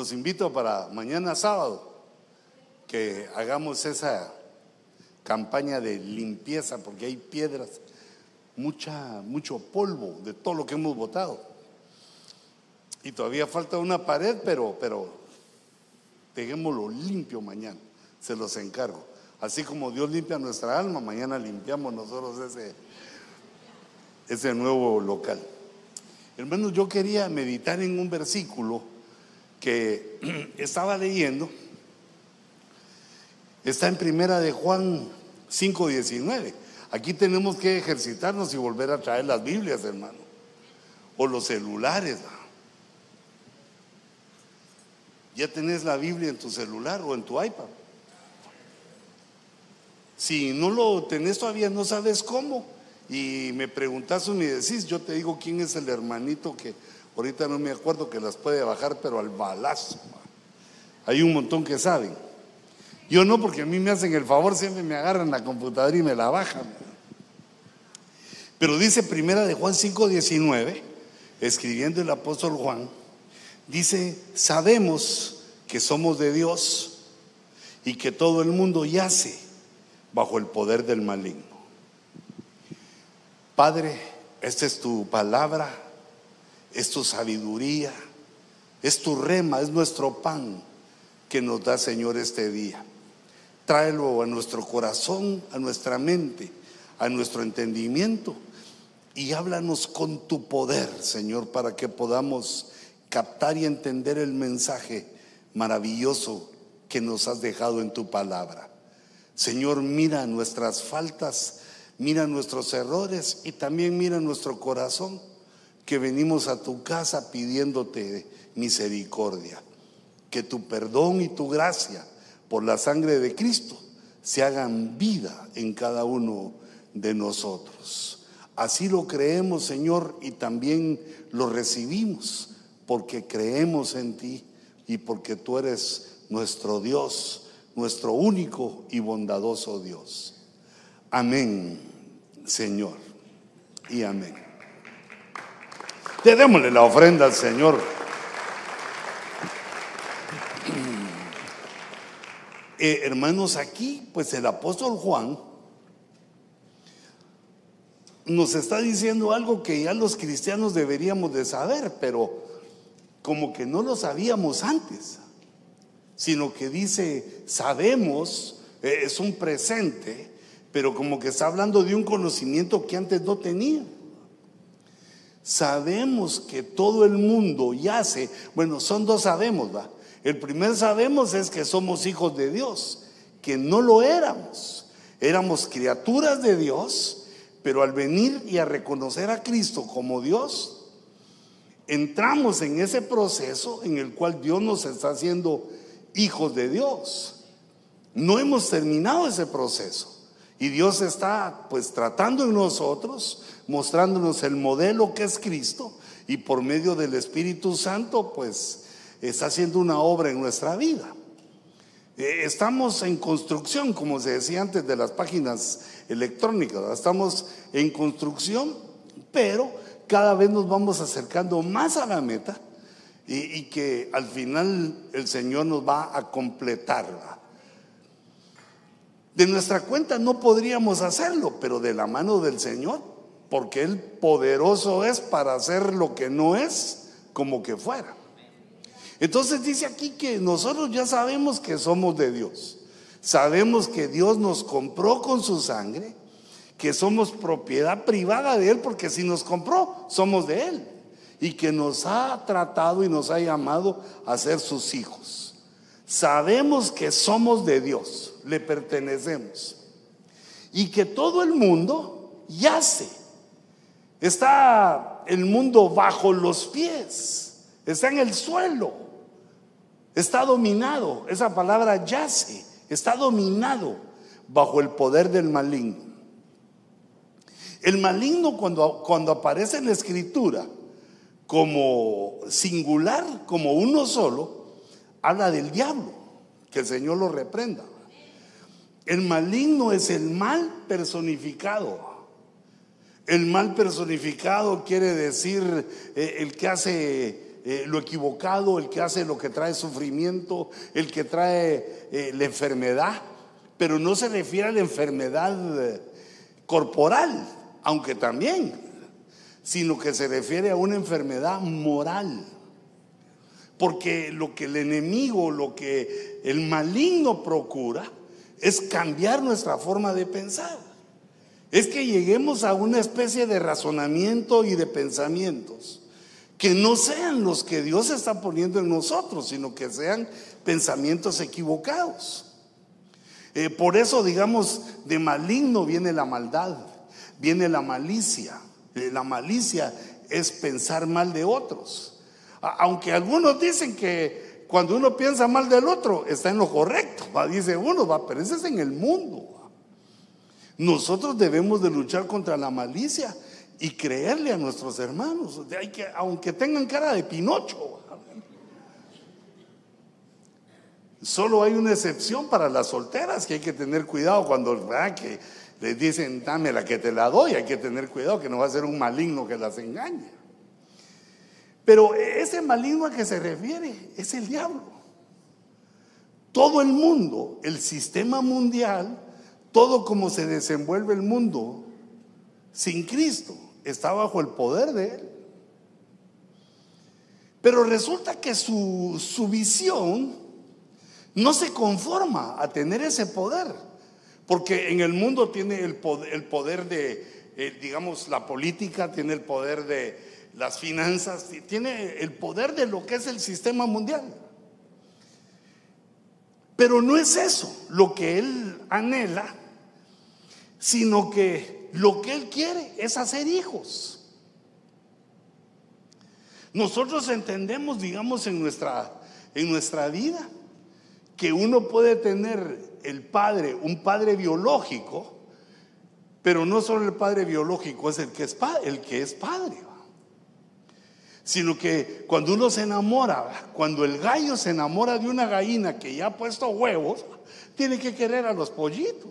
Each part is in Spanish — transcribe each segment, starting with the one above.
los invito para mañana sábado que hagamos esa campaña de limpieza porque hay piedras, mucha, mucho polvo de todo lo que hemos votado. Y todavía falta una pared, pero, pero dejémoslo limpio mañana, se los encargo. Así como Dios limpia nuestra alma, mañana limpiamos nosotros ese, ese nuevo local. Hermanos, yo quería meditar en un versículo que estaba leyendo. Está en primera de Juan 5:19. Aquí tenemos que ejercitarnos y volver a traer las Biblias, hermano. O los celulares. Ya tenés la Biblia en tu celular o en tu iPad. Si no lo tenés todavía, no sabes cómo. Y me preguntas o me decís, yo te digo quién es el hermanito que ahorita no me acuerdo que las puede bajar, pero al balazo. Hay un montón que saben. Yo no, porque a mí me hacen el favor, siempre me agarran la computadora y me la bajan. Pero dice primera de Juan 5:19, escribiendo el apóstol Juan, dice, sabemos que somos de Dios y que todo el mundo yace bajo el poder del maligno. Padre, esta es tu palabra, es tu sabiduría, es tu rema, es nuestro pan que nos da, Señor, este día. Tráelo a nuestro corazón, a nuestra mente, a nuestro entendimiento y háblanos con tu poder, Señor, para que podamos captar y entender el mensaje maravilloso que nos has dejado en tu palabra. Señor, mira nuestras faltas, mira nuestros errores y también mira nuestro corazón, que venimos a tu casa pidiéndote misericordia. Que tu perdón y tu gracia por la sangre de Cristo se hagan vida en cada uno de nosotros. Así lo creemos, Señor, y también lo recibimos, porque creemos en ti y porque tú eres nuestro Dios nuestro único y bondadoso Dios. Amén, Señor, y amén. Le démosle la ofrenda al Señor. Eh, hermanos, aquí, pues el apóstol Juan nos está diciendo algo que ya los cristianos deberíamos de saber, pero como que no lo sabíamos antes sino que dice, sabemos, eh, es un presente, pero como que está hablando de un conocimiento que antes no tenía. Sabemos que todo el mundo yace, bueno, son dos sabemos, ¿va? El primer sabemos es que somos hijos de Dios, que no lo éramos. Éramos criaturas de Dios, pero al venir y a reconocer a Cristo como Dios, entramos en ese proceso en el cual Dios nos está haciendo hijos de Dios. No hemos terminado ese proceso. Y Dios está pues tratando en nosotros, mostrándonos el modelo que es Cristo y por medio del Espíritu Santo pues está haciendo una obra en nuestra vida. Eh, estamos en construcción, como se decía antes de las páginas electrónicas, estamos en construcción, pero cada vez nos vamos acercando más a la meta y, que al final el Señor nos va a completar. De nuestra cuenta no podríamos hacerlo, pero de la mano del Señor, porque Él poderoso es para hacer lo que no es como que fuera. Entonces dice aquí que nosotros ya sabemos que somos de Dios. Sabemos que Dios nos compró con su sangre, que somos propiedad privada de Él, porque si nos compró, somos de Él y que nos ha tratado y nos ha llamado a ser sus hijos. Sabemos que somos de Dios, le pertenecemos y que todo el mundo yace. Está el mundo bajo los pies, está en el suelo, está dominado. Esa palabra yace, está dominado bajo el poder del maligno. El maligno cuando, cuando aparece en la escritura, como singular, como uno solo, habla del diablo, que el Señor lo reprenda. El maligno es el mal personificado. El mal personificado quiere decir eh, el que hace eh, lo equivocado, el que hace lo que trae sufrimiento, el que trae eh, la enfermedad, pero no se refiere a la enfermedad corporal, aunque también, sino que se refiere a una enfermedad moral. Porque lo que el enemigo, lo que el maligno procura, es cambiar nuestra forma de pensar. Es que lleguemos a una especie de razonamiento y de pensamientos que no sean los que Dios está poniendo en nosotros, sino que sean pensamientos equivocados. Eh, por eso, digamos, de maligno viene la maldad, viene la malicia. Eh, la malicia es pensar mal de otros. Aunque algunos dicen que cuando uno piensa mal del otro está en lo correcto, dice uno, va, pero ese es en el mundo. Nosotros debemos de luchar contra la malicia y creerle a nuestros hermanos, que, aunque tengan cara de Pinocho. Solo hay una excepción para las solteras que hay que tener cuidado cuando que les dicen dame la que te la doy, hay que tener cuidado que no va a ser un maligno que las engañe. Pero ese maligno a que se refiere es el diablo. Todo el mundo, el sistema mundial, todo como se desenvuelve el mundo sin Cristo, está bajo el poder de Él. Pero resulta que su, su visión no se conforma a tener ese poder, porque en el mundo tiene el poder, el poder de, eh, digamos, la política, tiene el poder de las finanzas, tiene el poder de lo que es el sistema mundial. Pero no es eso lo que él anhela, sino que lo que Él quiere es hacer hijos. Nosotros entendemos, digamos, en nuestra, en nuestra vida, que uno puede tener el padre, un padre biológico, pero no solo el padre biológico es el que es, el que es padre, sino que cuando uno se enamora, cuando el gallo se enamora de una gallina que ya ha puesto huevos, tiene que querer a los pollitos.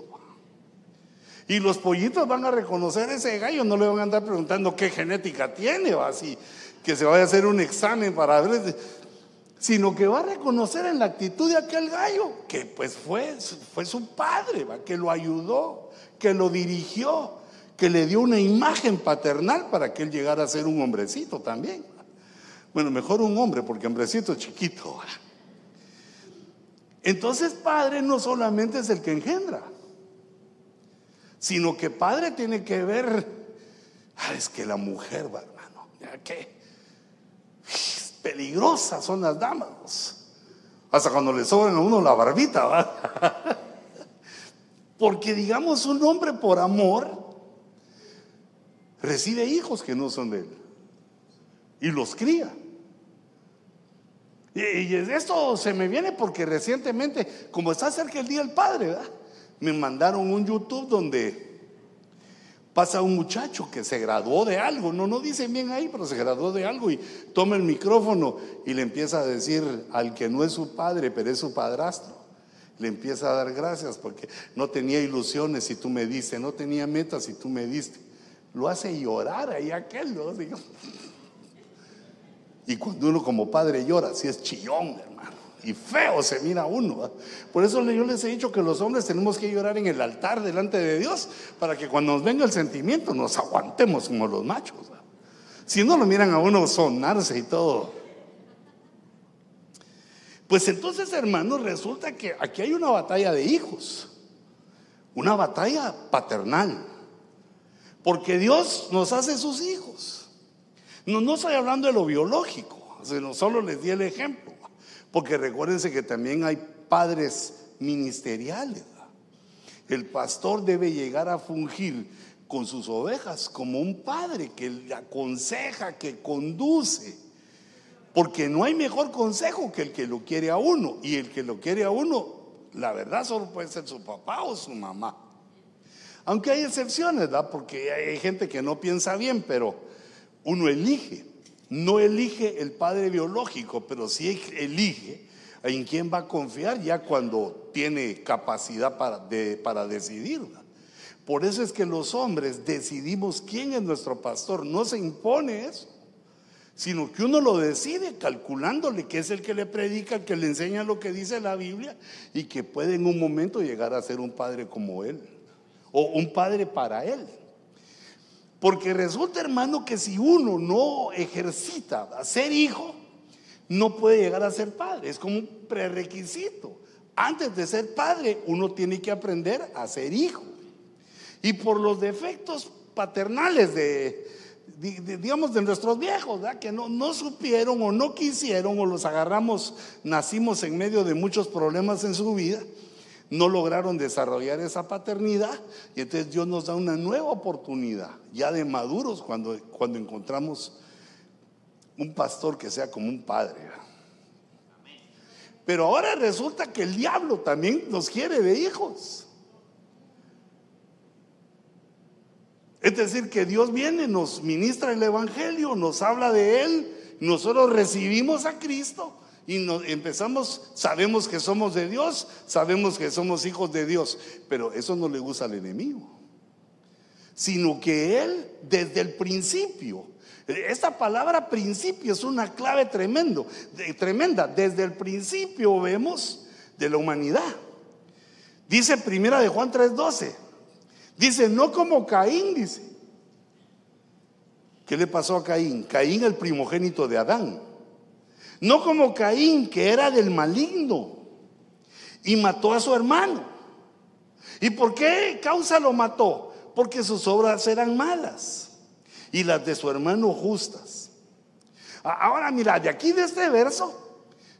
Y los pollitos van a reconocer ese gallo, no le van a andar preguntando qué genética tiene o así, que se vaya a hacer un examen para ver, sino que va a reconocer en la actitud de aquel gallo, que pues fue, fue su padre, que lo ayudó, que lo dirigió, que le dio una imagen paternal para que él llegara a ser un hombrecito también. Bueno, mejor un hombre, porque hombrecito es chiquito. Entonces, padre no solamente es el que engendra, sino que padre tiene que ver, ah, es que la mujer, va, hermano, ya que peligrosas son las damas. Hasta cuando le sobran a uno la barbita, ¿va? Porque digamos, un hombre por amor recibe hijos que no son de él y los cría. Y, esto se me viene porque recientemente, como está cerca el Día del Padre, ¿verdad? me mandaron un YouTube donde pasa un muchacho que se graduó de algo, no, no dicen bien ahí, pero se graduó de algo y toma el micrófono y le empieza a decir al que no es su padre, pero es su padrastro. Le empieza a dar gracias porque no tenía ilusiones y tú me diste, no tenía metas y tú me diste. Lo hace llorar ahí aquel, ¿no? Y cuando uno como padre llora, si es chillón, hermano y feo se mira uno. Por eso yo les he dicho que los hombres tenemos que llorar en el altar delante de Dios para que cuando nos venga el sentimiento nos aguantemos como los machos. Si no lo miran a uno sonarse y todo. Pues entonces, hermanos, resulta que aquí hay una batalla de hijos, una batalla paternal, porque Dios nos hace sus hijos. No, estoy hablando de lo biológico, sino solo les di el ejemplo. Porque recuérdense que también hay padres ministeriales. El pastor debe llegar a fungir con sus ovejas como un padre que le aconseja, que conduce. Porque no hay mejor consejo que el que lo quiere a uno. Y el que lo quiere a uno, la verdad solo puede ser su papá o su mamá. Aunque hay excepciones, ¿verdad? Porque hay gente que no piensa bien, pero uno elige. No elige el padre biológico, pero sí elige en quién va a confiar ya cuando tiene capacidad para, para decidir. Por eso es que los hombres decidimos quién es nuestro pastor. No se impone eso, sino que uno lo decide calculándole que es el que le predica, el que le enseña lo que dice la Biblia y que puede en un momento llegar a ser un padre como él o un padre para él. Porque resulta, hermano, que si uno no ejercita a ser hijo, no puede llegar a ser padre. Es como un prerequisito. Antes de ser padre, uno tiene que aprender a ser hijo. Y por los defectos paternales de, digamos, de nuestros viejos, que no, no supieron o no quisieron o los agarramos, nacimos en medio de muchos problemas en su vida, no lograron desarrollar esa paternidad y entonces Dios nos da una nueva oportunidad, ya de maduros, cuando, cuando encontramos un pastor que sea como un padre. Pero ahora resulta que el diablo también nos quiere de hijos. Es decir, que Dios viene, nos ministra el Evangelio, nos habla de Él, nosotros recibimos a Cristo y empezamos, sabemos que somos de Dios, sabemos que somos hijos de Dios, pero eso no le gusta al enemigo, sino que Él desde el principio, esta palabra principio es una clave tremendo, tremenda, desde el principio vemos de la humanidad. Dice primera de Juan 3:12. Dice, no como Caín, dice. ¿Qué le pasó a Caín? Caín el primogénito de Adán. No como Caín, que era del maligno y mató a su hermano. ¿Y por qué causa lo mató? Porque sus obras eran malas y las de su hermano justas. Ahora mira, de aquí de este verso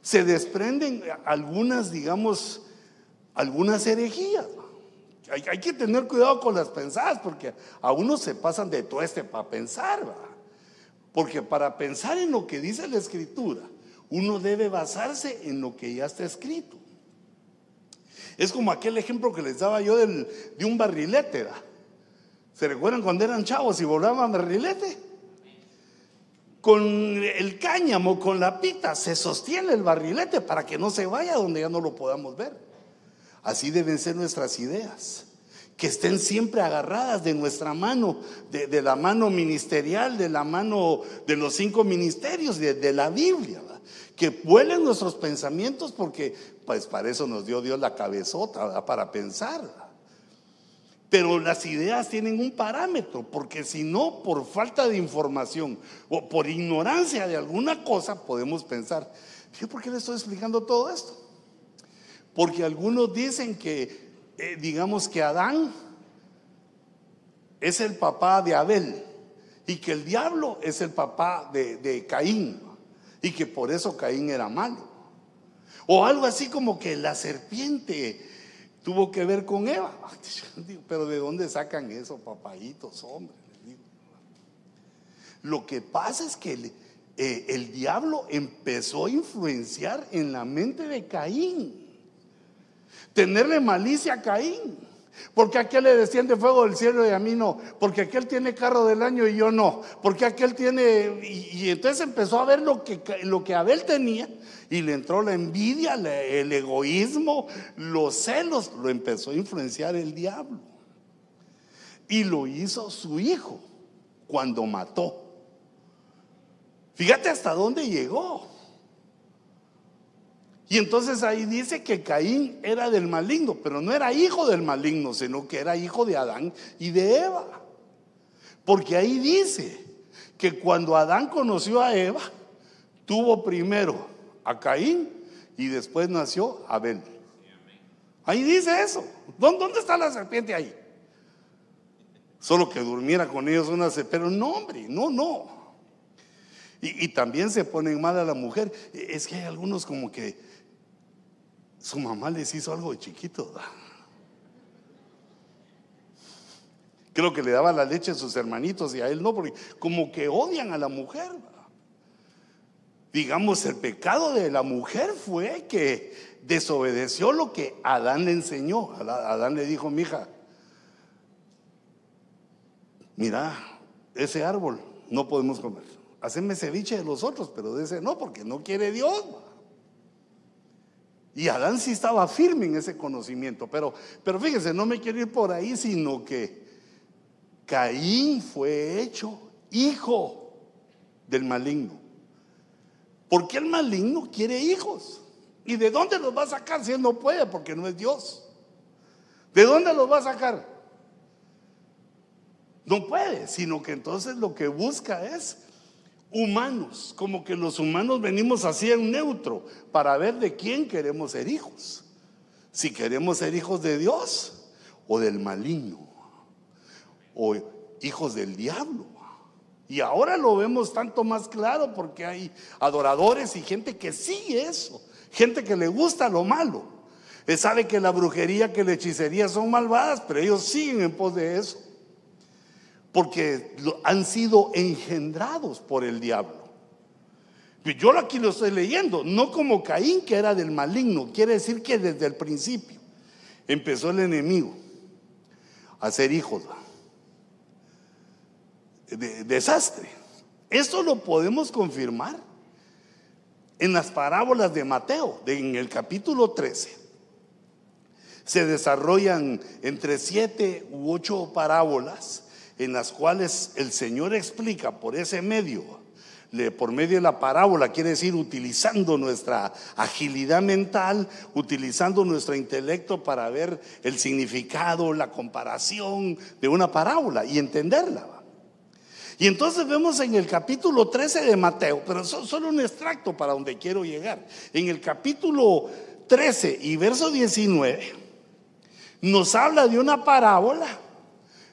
se desprenden algunas, digamos, algunas herejías. Hay, que tener cuidado con las pensadas porque a uno se pasan de todo este para pensar. Porque para pensar en lo que dice la escritura, uno debe basarse en lo que ya está escrito. Es como aquel ejemplo que les daba yo de un barrilete. ¿Se recuerdan cuando eran chavos y volaban barrilete? Con el cáñamo, con la pita, se sostiene el barrilete para que no se vaya donde ya no lo podamos ver. Así deben ser nuestras ideas, que estén siempre agarradas de nuestra mano, de, la mano ministerial, de la mano de los cinco ministerios, de, la Biblia, que vuelen nuestros pensamientos porque pues para eso nos dio Dios la cabezota, para pensar. Pero las ideas tienen un parámetro, porque si no, por falta de información o por ignorancia de alguna cosa, podemos pensar, ¿por qué le estoy explicando todo esto? Porque algunos dicen que, eh, digamos que Adán es el papá de Abel y que el diablo es el papá de, Caín y que por eso Caín era malo. O algo así como que la serpiente tuvo que ver con Eva. Pero ¿de dónde sacan eso, papayitos, hombre? Lo que pasa es que eh, el diablo empezó a influenciar en la mente de Caín tenerle malicia a Caín. Porque aquel le desciende fuego del cielo y a mí no. Porque aquel tiene carro del año y yo no. Porque aquel tiene... Y, entonces empezó a ver lo que, lo que Abel tenía y le entró la envidia, el egoísmo, los celos. Lo empezó a influenciar el diablo. Y lo hizo su hijo cuando mató. Fíjate hasta dónde llegó. Y entonces ahí dice que Caín era del maligno, pero no era hijo del maligno, sino que era hijo de Adán y de Eva. Porque ahí dice que cuando Adán conoció a Eva, tuvo primero a Caín y después nació Abel. Ahí dice eso. ¿Dónde está la serpiente ahí? Solo que durmiera con ellos una pero no, hombre, no, no. Y, y también se ponen mal a la mujer. Es que hay algunos como que su mamá les hizo algo de chiquito. Creo que le daba la leche a sus hermanitos y a él no, porque como que odian a la mujer. Digamos, el pecado de la mujer fue que desobedeció lo que Adán le enseñó. Adán le dijo, mija, mira, ese árbol no podemos comer. Haceme ceviche de los otros, pero de ese no, porque no quiere Dios. Y Adán sí estaba firme en ese conocimiento. Pero, pero fíjense, no me quiero ir por ahí, sino que Caín fue hecho hijo del maligno. Porque el maligno quiere hijos. ¿Y de dónde los va a sacar si él no puede? Porque no es Dios. ¿De dónde los va a sacar? No puede, sino que entonces lo que busca es humanos, como que los humanos venimos así en neutro para ver de quién queremos ser hijos. Si queremos ser hijos de Dios o del maligno, o hijos del diablo. Y ahora lo vemos tanto más claro porque hay adoradores y gente que sigue eso, gente que le gusta lo malo. Él sabe que la brujería, que la hechicería son malvadas, pero ellos siguen en pos de eso. Porque han sido engendrados por el diablo. Yo aquí lo estoy leyendo, no como Caín que era del maligno, quiere decir que desde el principio empezó el enemigo a ser hijos de desastre. Esto lo podemos confirmar en las parábolas de Mateo, en el capítulo 13. Se desarrollan entre siete u ocho parábolas en las cuales el Señor explica por ese medio, por medio de la parábola, quiere decir utilizando nuestra agilidad mental, utilizando nuestro intelecto para ver el significado, la comparación de una parábola y entenderla. Y entonces vemos en el capítulo 13 de Mateo, pero solo un extracto para donde quiero llegar. En el capítulo 13 y verso 19 nos habla de una parábola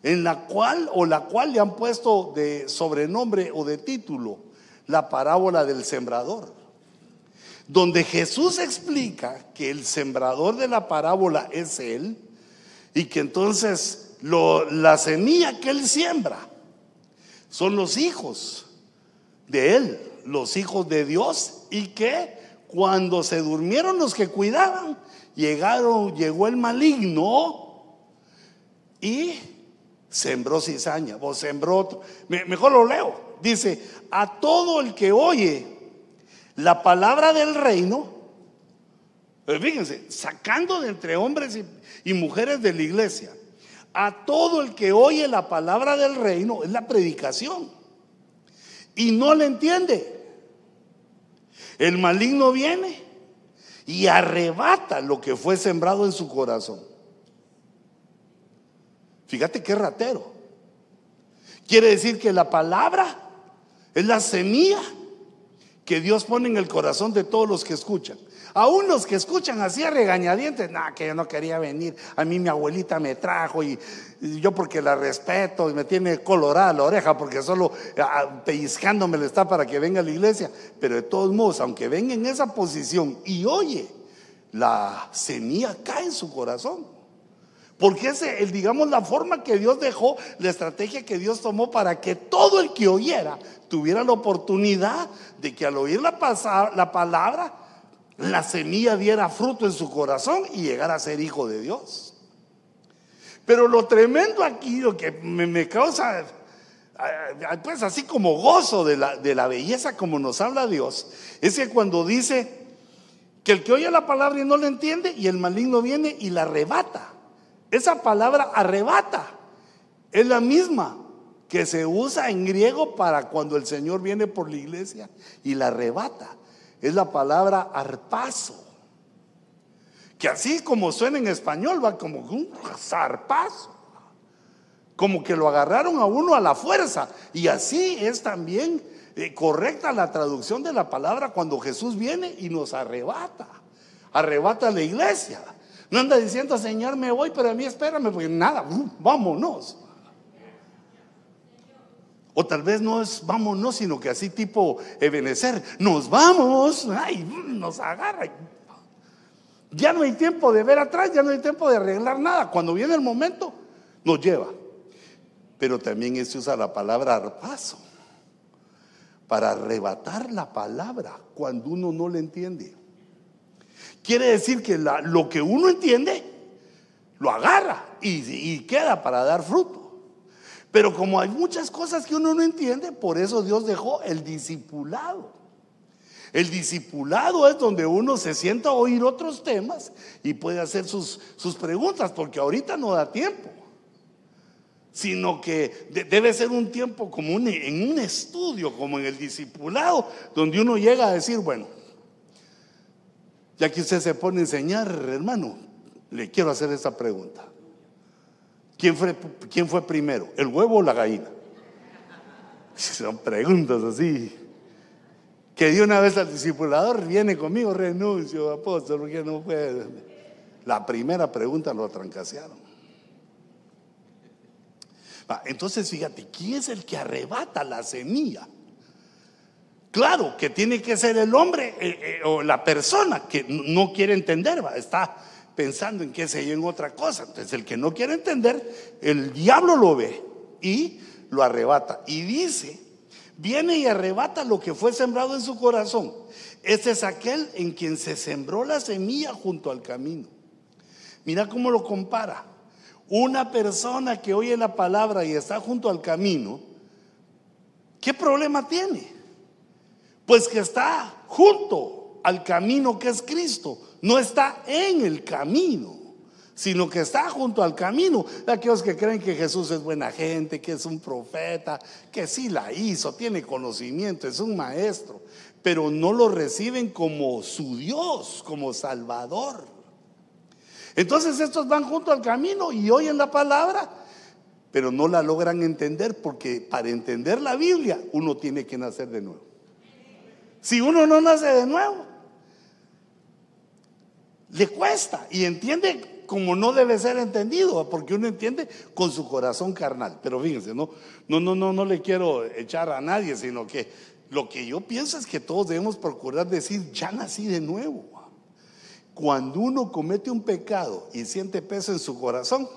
en la cual o la cual le han puesto de sobrenombre o de título la parábola del sembrador. Donde Jesús explica que el sembrador de la parábola es él y que entonces la semilla que él siembra son los hijos de Él, los hijos de Dios, y que cuando se durmieron los que cuidaban, llegaron, llegó el maligno y sembró cizaña, o sembró, mejor lo leo, dice, a todo el que oye la palabra del reino, eh, fíjense, sacando de entre hombres y mujeres de la iglesia, a todo el que oye la palabra del reino, es la predicación, y no le entiende. El maligno viene y arrebata lo que fue sembrado en su corazón. Fíjate qué ratero. Quiere decir que la palabra es la semilla que Dios pone en el corazón de todos los que escuchan. Aún los que escuchan así a regañadientes, nada, que yo no quería venir. A mí mi abuelita me trajo y, yo porque la respeto y me tiene colorada la oreja porque solo pellizcándome le está para que venga a la iglesia. Pero de todos modos, aunque venga en esa posición y oye, la semilla cae en su corazón. Porque es, el, digamos, la forma que Dios dejó, la estrategia que Dios tomó para que todo el que oyera tuviera la oportunidad de que al oír la, la palabra la semilla diera fruto en su corazón y llegara a ser hijo de Dios. Pero lo tremendo aquí, lo que me, causa, pues así como gozo de la, de la belleza como nos habla Dios, es que cuando dice que el que oye la palabra y no la entiende y el maligno viene y la arrebata. Esa palabra arrebata es la misma que se usa en griego para cuando el Señor viene por la iglesia y la arrebata es la palabra arpazo. Que así como suena en español, va como un zarpazo. Como que lo agarraron a uno a la fuerza. Y así es también eh, correcta la traducción de la palabra cuando Jesús viene y nos arrebata. Arrebata la iglesia. No anda diciendo, Señor, me voy, pero a mí espérame, porque nada, vámonos. O tal vez no es vámonos, sino que así tipo Ebenecer, nos vamos, ay, nos agarra. Ya no hay tiempo de ver atrás, ya no hay tiempo de arreglar nada. Cuando viene el momento, nos lleva. Pero también se usa la palabra arpazo para arrebatar la palabra cuando uno no le entiende. Quiere decir que lo que uno entiende, lo agarra y queda para dar fruto. Pero como hay muchas cosas que uno no entiende, por eso Dios dejó el discipulado. El discipulado es donde uno se sienta a oír otros temas y puede hacer sus, sus preguntas, porque ahorita no da tiempo. sino que debe ser un tiempo como en un estudio, como en el discipulado, donde uno llega a decir, bueno, ya que usted se pone a enseñar, hermano, le quiero hacer esta pregunta. ¿Quién fue, primero, el huevo o la gallina? Son preguntas así. Que de una vez al discipulador viene conmigo, renuncio, apóstol, porque no puede. La primera pregunta lo trancasearon. Entonces, fíjate, ¿quién es el que arrebata la semilla? Claro que tiene que ser el hombre eh, eh, o la persona que no quiere entender, ¿va? está pensando en qué sé yo, en otra cosa. Entonces, el que no quiere entender, el diablo lo ve y lo arrebata. Y dice, viene y arrebata lo que fue sembrado en su corazón. Este es aquel en quien se sembró la semilla junto al camino. Mira cómo lo compara. Una persona que oye la palabra y está junto al camino, ¿qué problema tiene? Pues que está junto al camino que es Cristo, no está en el camino, sino que está junto al camino. Aquellos que creen que Jesús es buena gente, que es un profeta, que sí la hizo, tiene conocimiento, es un maestro, pero no lo reciben como su Dios, como Salvador. Entonces estos van junto al camino y oyen la palabra, pero no la logran entender porque para entender la Biblia uno tiene que nacer de nuevo. Si uno no nace de nuevo, le cuesta y entiende como no debe ser entendido, porque uno entiende con su corazón carnal. Pero fíjense, no, no, no, no, no le quiero echar a nadie, sino que lo que yo pienso es que todos debemos procurar decir, ya nací de nuevo. Cuando uno comete un pecado y siente peso en su corazón,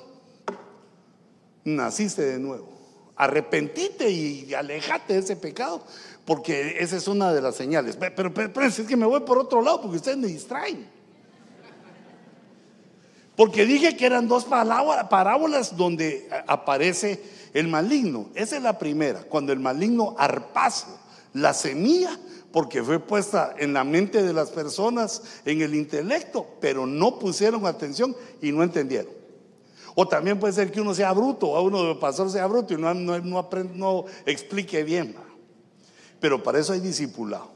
naciste de nuevo. Arrepentite y alejate de ese pecado, porque esa es una de las señales. Pero, pero, es que me voy por otro lado, porque ustedes me distraen. Porque dije que eran dos parábolas donde aparece el maligno. Esa es la primera, cuando el maligno arpazo la semilla porque fue puesta en la mente de las personas, en el intelecto, pero no pusieron atención y no entendieron. O también puede ser que uno sea bruto, o uno de pastor sea bruto y no, no, no explique bien. Pero para eso hay discipulado.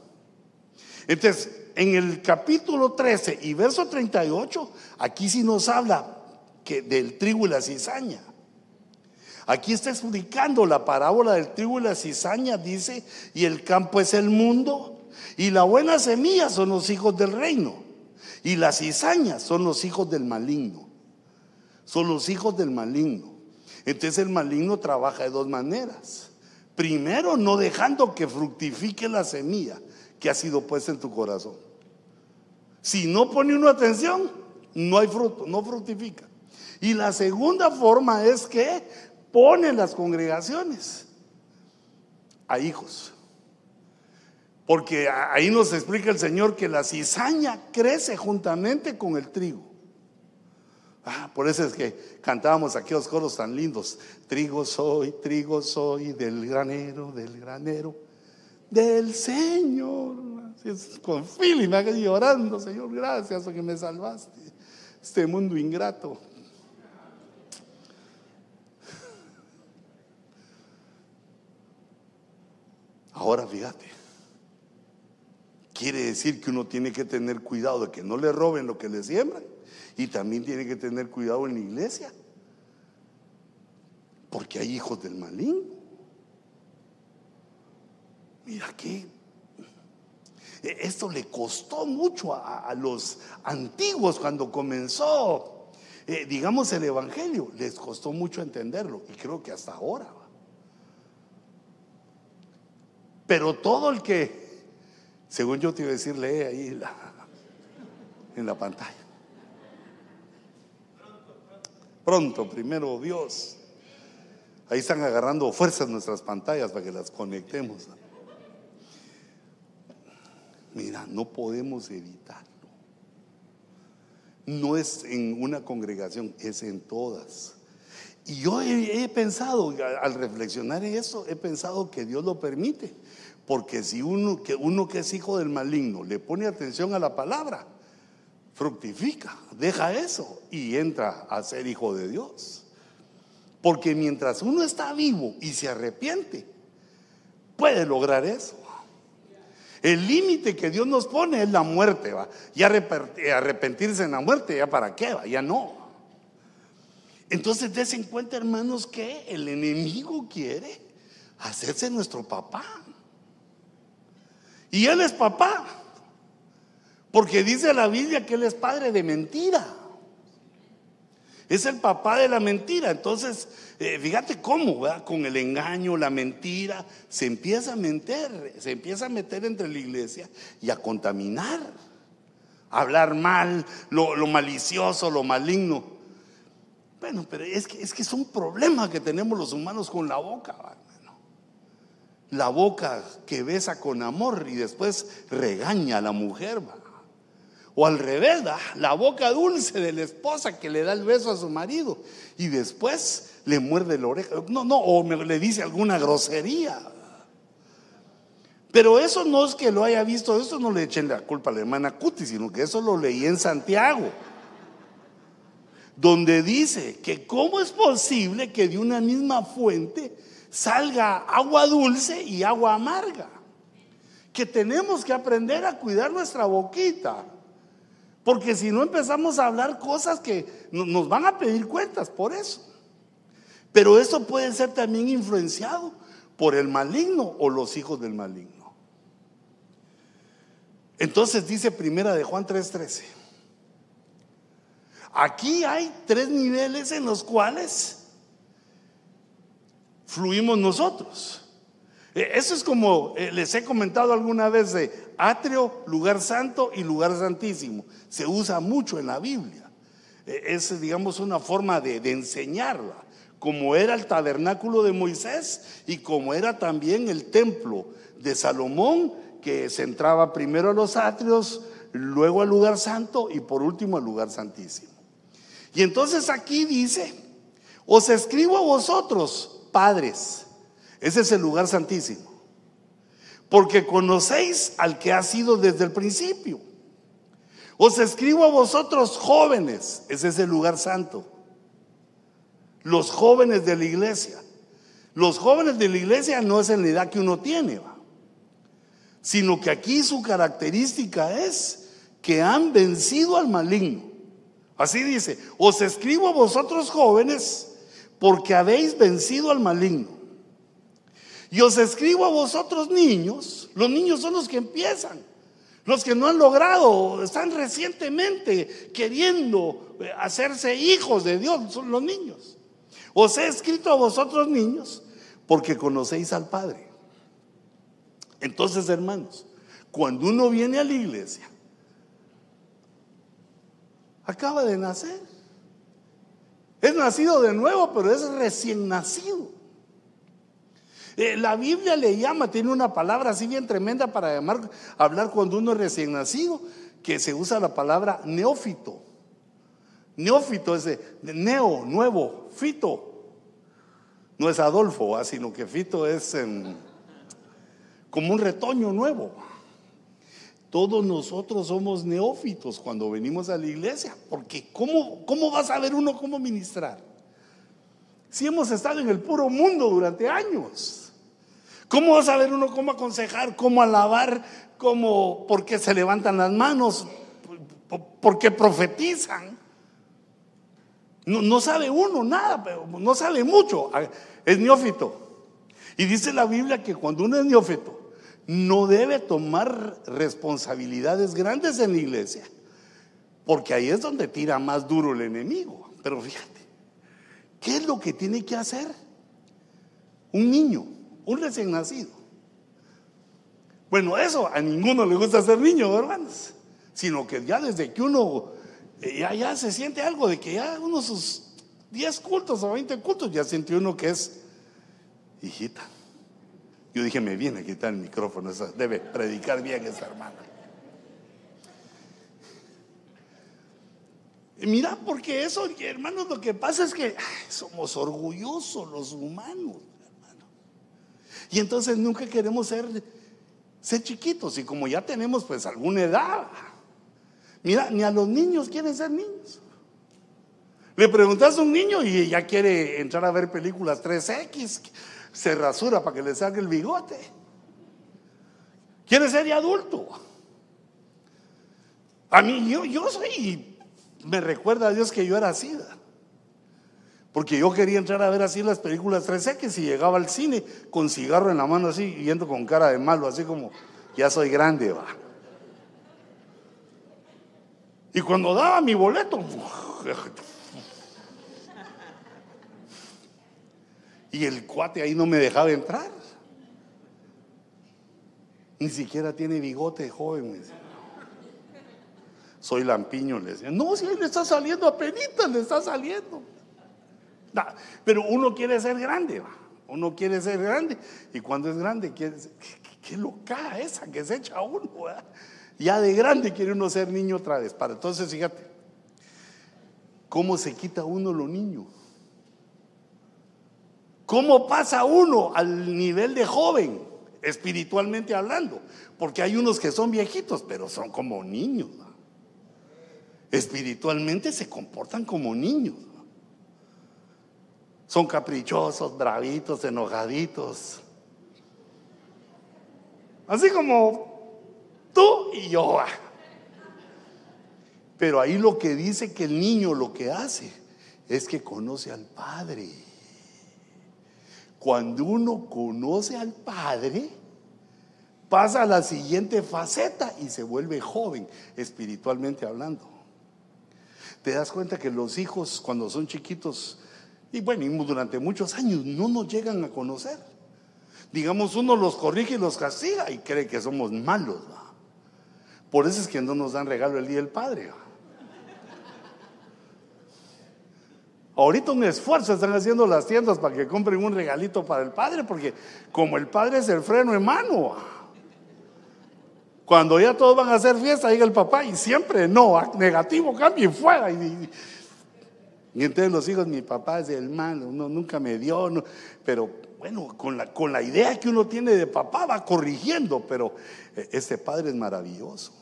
Entonces, en el capítulo 13 y verso 38, aquí sí nos habla que del trigo y la cizaña. Aquí está explicando la parábola del trigo y la cizaña, dice, y el campo es el mundo, y la buena semilla son los hijos del reino, y las cizañas son los hijos del maligno. Son los hijos del maligno. Entonces el maligno trabaja de dos maneras. Primero, no dejando que fructifique la semilla que ha sido puesta en tu corazón. Si no pone una atención, no hay fruto, no fructifica. Y la segunda forma es que pone las congregaciones a hijos. Porque ahí nos explica el Señor que la cizaña crece juntamente con el trigo. Ah, por eso es que cantábamos aquellos coros tan lindos. Trigo soy, trigo soy del granero, del granero, del Señor. Con feeling, me hagas llorando, Señor, gracias porque me salvaste. Este mundo ingrato. Ahora fíjate, quiere decir que uno tiene que tener cuidado de que no le roben lo que le siembran y también tiene que tener cuidado en la iglesia, porque hay hijos del maligno. Mira que esto le costó mucho a, los antiguos cuando comenzó, eh, digamos, el Evangelio, les costó mucho entenderlo y creo que hasta ahora. Pero todo el que, según yo te iba a decir, lee ahí en la pantalla. Pronto, primero Dios. Ahí están agarrando fuerzas nuestras pantallas para que las conectemos. Mira, no podemos evitarlo. No es en una congregación, es en todas. Y yo he, pensado, al reflexionar en eso, he pensado que Dios lo permite. Porque si uno que, uno que es hijo del maligno le pone atención a la palabra, fructifica, deja eso y entra a ser hijo de Dios. Porque mientras uno está vivo y se arrepiente, puede lograr eso. El límite que Dios nos pone es la muerte, ¿va? Y arrepentirse en la muerte, ¿ya para qué? ¿va? Ya no. Entonces, des en cuenta, hermanos, que el enemigo quiere hacerse nuestro papá. Y él es papá. Porque dice la Biblia que él es padre de mentira. Es el papá de la mentira. Entonces, eh, fíjate cómo, ¿verdad? con el engaño, la mentira, se empieza a meter, se empieza a meter entre la iglesia y a contaminar, a hablar mal, lo, malicioso, lo maligno. Bueno, pero es que, es que es un problema que tenemos los humanos con la boca. Hermano. La boca que besa con amor y después regaña a la mujer. ¿va? O al revés, la boca dulce de la esposa que le da el beso a su marido y después le muerde la oreja. No, no, o le dice alguna grosería. Pero eso no es que lo haya visto, eso no le echen la culpa a la hermana Cuti, sino que eso lo leí en Santiago, donde dice que cómo es posible que de una misma fuente salga agua dulce y agua amarga. Que tenemos que aprender a cuidar nuestra boquita porque si no empezamos a hablar cosas que nos van a pedir cuentas por eso. Pero eso puede ser también influenciado por el maligno o los hijos del maligno. Entonces dice primera de Juan 3:13. Aquí hay tres niveles en los cuales fluimos nosotros. E, eso es como eh, les he comentado alguna vez de atrio, lugar santo y lugar santísimo. Se usa mucho en la Biblia. E, es, digamos, una forma de, enseñarla, como era el tabernáculo de Moisés y como era también el templo de Salomón, que se entraba primero a los atrios, luego al lugar santo y por último al lugar santísimo. Y entonces aquí dice, os escribo a vosotros, padres, ese es el lugar santísimo porque conocéis al que ha sido desde el principio. Os escribo a vosotros jóvenes, ese es el lugar santo. Los jóvenes de la iglesia. Los jóvenes de la iglesia no es en la edad que uno tiene, sino que aquí su característica es que han vencido al maligno. Así dice, os escribo a vosotros jóvenes porque habéis vencido al maligno. Y os escribo a vosotros niños, los niños son los que empiezan, los que no han logrado, están recientemente queriendo eh, hacerse hijos de Dios, son los niños. Os he escrito a vosotros niños porque conocéis al Padre. Entonces, hermanos, cuando uno viene a la iglesia, acaba de nacer. Es nacido de nuevo, pero es recién nacido. Eh, la Biblia le llama, tiene una palabra así bien tremenda para llamar, hablar cuando uno es recién nacido, que se usa la palabra neófito. Neófito es de, neo, nuevo, fito. No es Adolfo, ah, sino que fito es como un retoño nuevo. Todos nosotros somos neófitos cuando venimos a la iglesia, porque ¿cómo, cómo va a saber uno cómo ministrar? Si hemos estado en el puro mundo durante años. ¿Cómo va a saber uno cómo aconsejar, cómo alabar, cómo, por qué se levantan las manos, por qué profetizan? No, no sabe uno nada, pero no sabe mucho. Es neófito. Y dice la Biblia que cuando uno es neófito, no debe tomar responsabilidades grandes en la iglesia, porque ahí es donde tira más duro el enemigo. Pero fíjate, ¿qué es lo que tiene que hacer un niño? Un recién nacido. Bueno, eso a ninguno le gusta ser niño, hermanos, sino que ya desde que uno eh, ya, ya se siente algo de que ya uno sus 10 cultos o 20 cultos ya siente uno que es hijita. Yo dije, me viene a quitar el micrófono, debe predicar bien esa hermana. Mira, porque eso, hermanos, lo que pasa es que somos orgullosos los humanos. Y entonces nunca queremos ser, ser chiquitos. Y como ya tenemos pues alguna edad, mira, ni a los niños quieren ser niños. Le preguntas a un niño y ya quiere entrar a ver películas 3X, se rasura para que le salga el bigote. Quiere ser adulto. A mí, yo, yo soy, me recuerda a Dios que yo era así. Porque yo quería entrar a ver así las películas 3X y llegaba al cine con cigarro en la mano así, yendo con cara de malo, así como, ya soy grande, va. Y cuando daba mi boleto, y el cuate ahí no me dejaba entrar. Ni siquiera tiene bigote, joven. Soy lampiño, le decía. No, si le está saliendo a penita, le está saliendo. Pero uno quiere ser grande. Uno quiere ser grande. Y cuando es grande, quiere ser, qué, loca esa que se echa uno, Ya de grande quiere uno ser niño otra vez. Para entonces, fíjate, ¿cómo se quita uno lo niño? ¿Cómo pasa uno al nivel de joven, espiritualmente hablando? Porque hay unos que son viejitos, pero son como niños. Espiritualmente se comportan como niños. Son caprichosos, bravitos, enojaditos. Así como tú y yo. Pero ahí lo que dice que el niño lo que hace es que conoce al Padre. Cuando uno conoce al Padre, pasa a la siguiente faceta y se vuelve joven, espiritualmente hablando. Te das cuenta que los hijos cuando son chiquitos, y bueno, durante muchos años no nos llegan a conocer. Digamos, uno los corrige y los castiga y cree que somos malos. Por eso es que no nos dan regalo el Día del Padre. Ahorita un esfuerzo están haciendo las tiendas para que compren un regalito para el padre, porque como el padre es el freno en mano, cuando ya todos van a hacer fiesta, llega el papá y siempre no, negativo, cambio y fuera. Entonces los hijos, mi papá es el malo, no, nunca me dio, pero bueno, con la, con la idea que uno tiene de papá va corrigiendo, pero eh, este padre es maravilloso.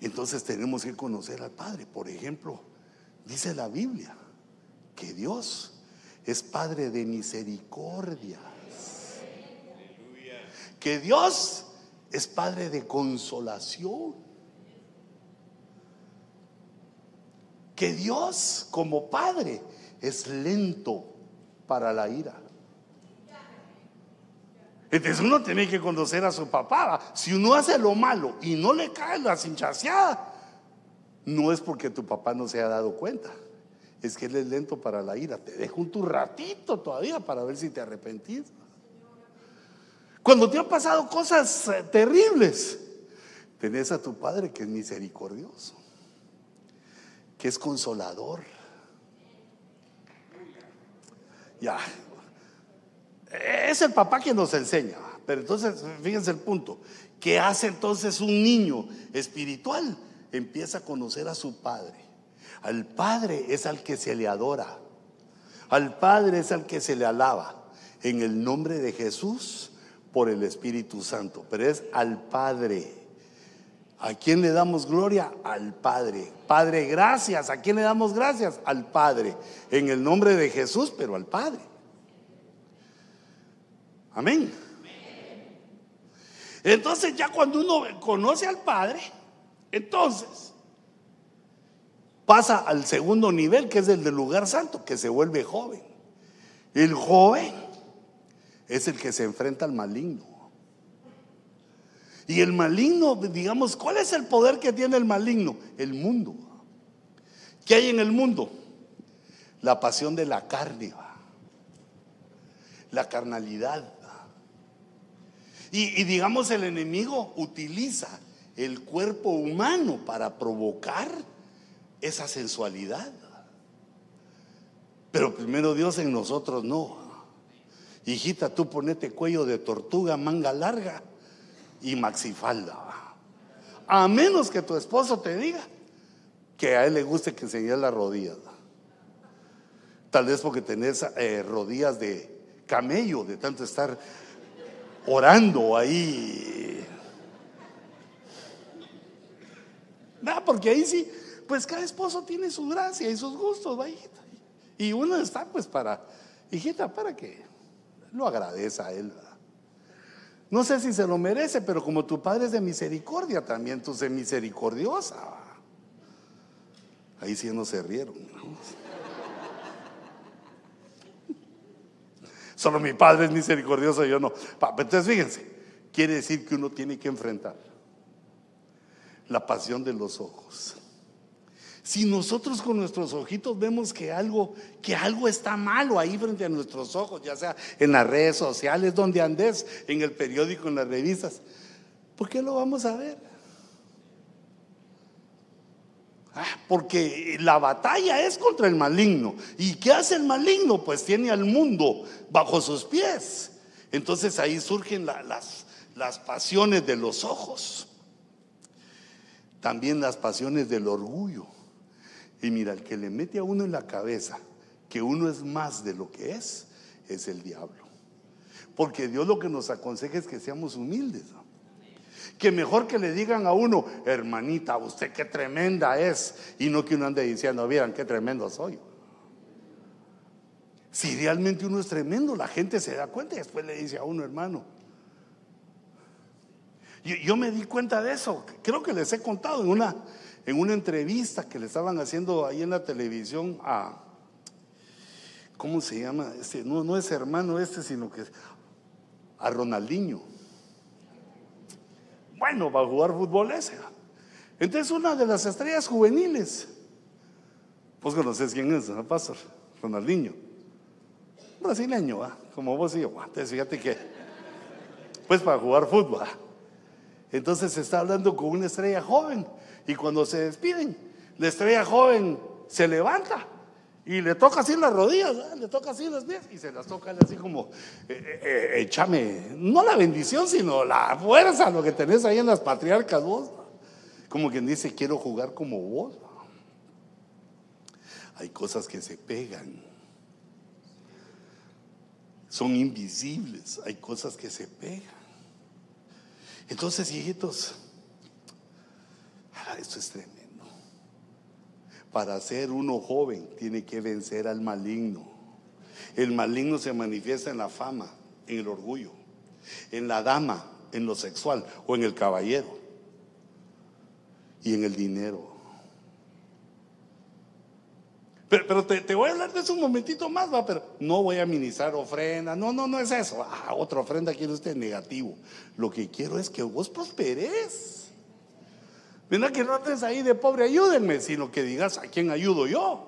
Entonces tenemos que conocer al Padre. Por ejemplo, dice la Biblia que Dios es Padre de misericordias. Que Dios es Padre de consolación. Que Dios como Padre es lento para la ira. Entonces uno tiene que conocer a su papá. Si uno hace lo malo y no le cae la cinchaseada, no es porque tu papá no se ha dado cuenta. Es que él es lento para la ira. Te dejo un tu ratito todavía para ver si te arrepentís. Cuando te han pasado cosas eh, terribles, tenés a tu padre que es misericordioso, que es consolador. Ya, es el papá quien nos enseña. Pero entonces, fíjense el punto. ¿Qué hace entonces un niño espiritual? Empieza a conocer a su padre. Al padre es al que se le adora. Al padre es al que se le alaba. En el nombre de Jesús, por el Espíritu Santo. Pero es al padre. ¿A quién le damos gloria? Al Padre. Padre, gracias. ¿A quién le damos gracias? Al Padre. En el nombre de Jesús, pero al Padre. Amén. Entonces ya cuando uno conoce al Padre, entonces pasa al segundo nivel, que es el del lugar santo, que se vuelve joven. El joven es el que se enfrenta al maligno. Y el maligno, digamos, ¿cuál es el poder que tiene el maligno? El mundo. ¿Qué hay en el mundo? La pasión de la carne, la carnalidad, y, digamos, el enemigo utiliza el cuerpo humano para provocar esa sensualidad. Pero primero Dios en nosotros no. Hijita, tú ponete cuello de tortuga, manga larga y maxifalda. A menos que tu esposo te diga que a él le guste que enseñes las rodillas. Tal vez porque tenés eh, rodillas de camello, de tanto estar orando ahí. porque ahí sí, pues cada esposo tiene su gracia y sus gustos, ¿va? Y uno está pues para, hijita, para que lo agradezca a él. No sé si se lo merece, pero como tu padre es de misericordia, también tú sé misericordiosa. Ahí sí no se rieron. Solo mi padre es misericordioso, yo no. Entonces fíjense, quiere decir que uno tiene que enfrentar la pasión de los ojos. Si nosotros con nuestros ojitos vemos que algo, que algo está malo ahí frente a nuestros ojos, ya sea en las redes sociales, donde andes, en el periódico, en las revistas, ¿por qué lo vamos a ver? Ah, porque la batalla es contra el maligno. ¿Y qué hace el maligno? Pues tiene al mundo bajo sus pies. Entonces ahí surgen las, las pasiones de los ojos. También las pasiones del orgullo. Y mira, el que le mete a uno en la cabeza que uno es más de lo que es, es el diablo. Porque Dios lo que nos aconseja es que seamos humildes. Que mejor que le digan a uno, hermanita, usted qué tremenda es, y no que uno ande diciendo, vieran qué tremendo soy. Si realmente uno es tremendo, la gente se da cuenta y después le dice a uno, hermano. Yo, yo me di cuenta de eso, creo que les he contado en una, en una entrevista que le estaban haciendo ahí en la televisión a, ¿cómo se llama? Este, no, es hermano este, sino que a Ronaldinho. Bueno, va a jugar fútbol ese. Entonces una de las estrellas juveniles, pues conoces quién es, ¿no, Pastor? Ronaldinho. Brasileño, como vos y yo. Entonces fíjate que, pues para jugar fútbol. Entonces se está hablando con una estrella joven y cuando se despiden, la estrella joven se levanta y le toca así las rodillas, le toca así las pies y se las toca así como, eh, échame, no la bendición, sino la fuerza, lo que tenés ahí en las patriarcas vos. Como quien dice, quiero jugar como vos. Hay cosas que se pegan. Son invisibles, hay cosas que se pegan. Entonces, hijitos, esto es tremendo. Para ser uno joven tiene que vencer al maligno. El maligno se manifiesta en la fama, en el orgullo, en la dama, en lo sexual o en el caballero y en el dinero. Pero, te, voy a hablar de eso un momentito más, va, pero no voy a ministrar ofrenda. No, no, no es eso. Ah, otra ofrenda quiere usted negativo. Lo que quiero es que vos prosperes. Mira que no estés ahí de pobre, ayúdenme, sino que digas a quién ayudo yo.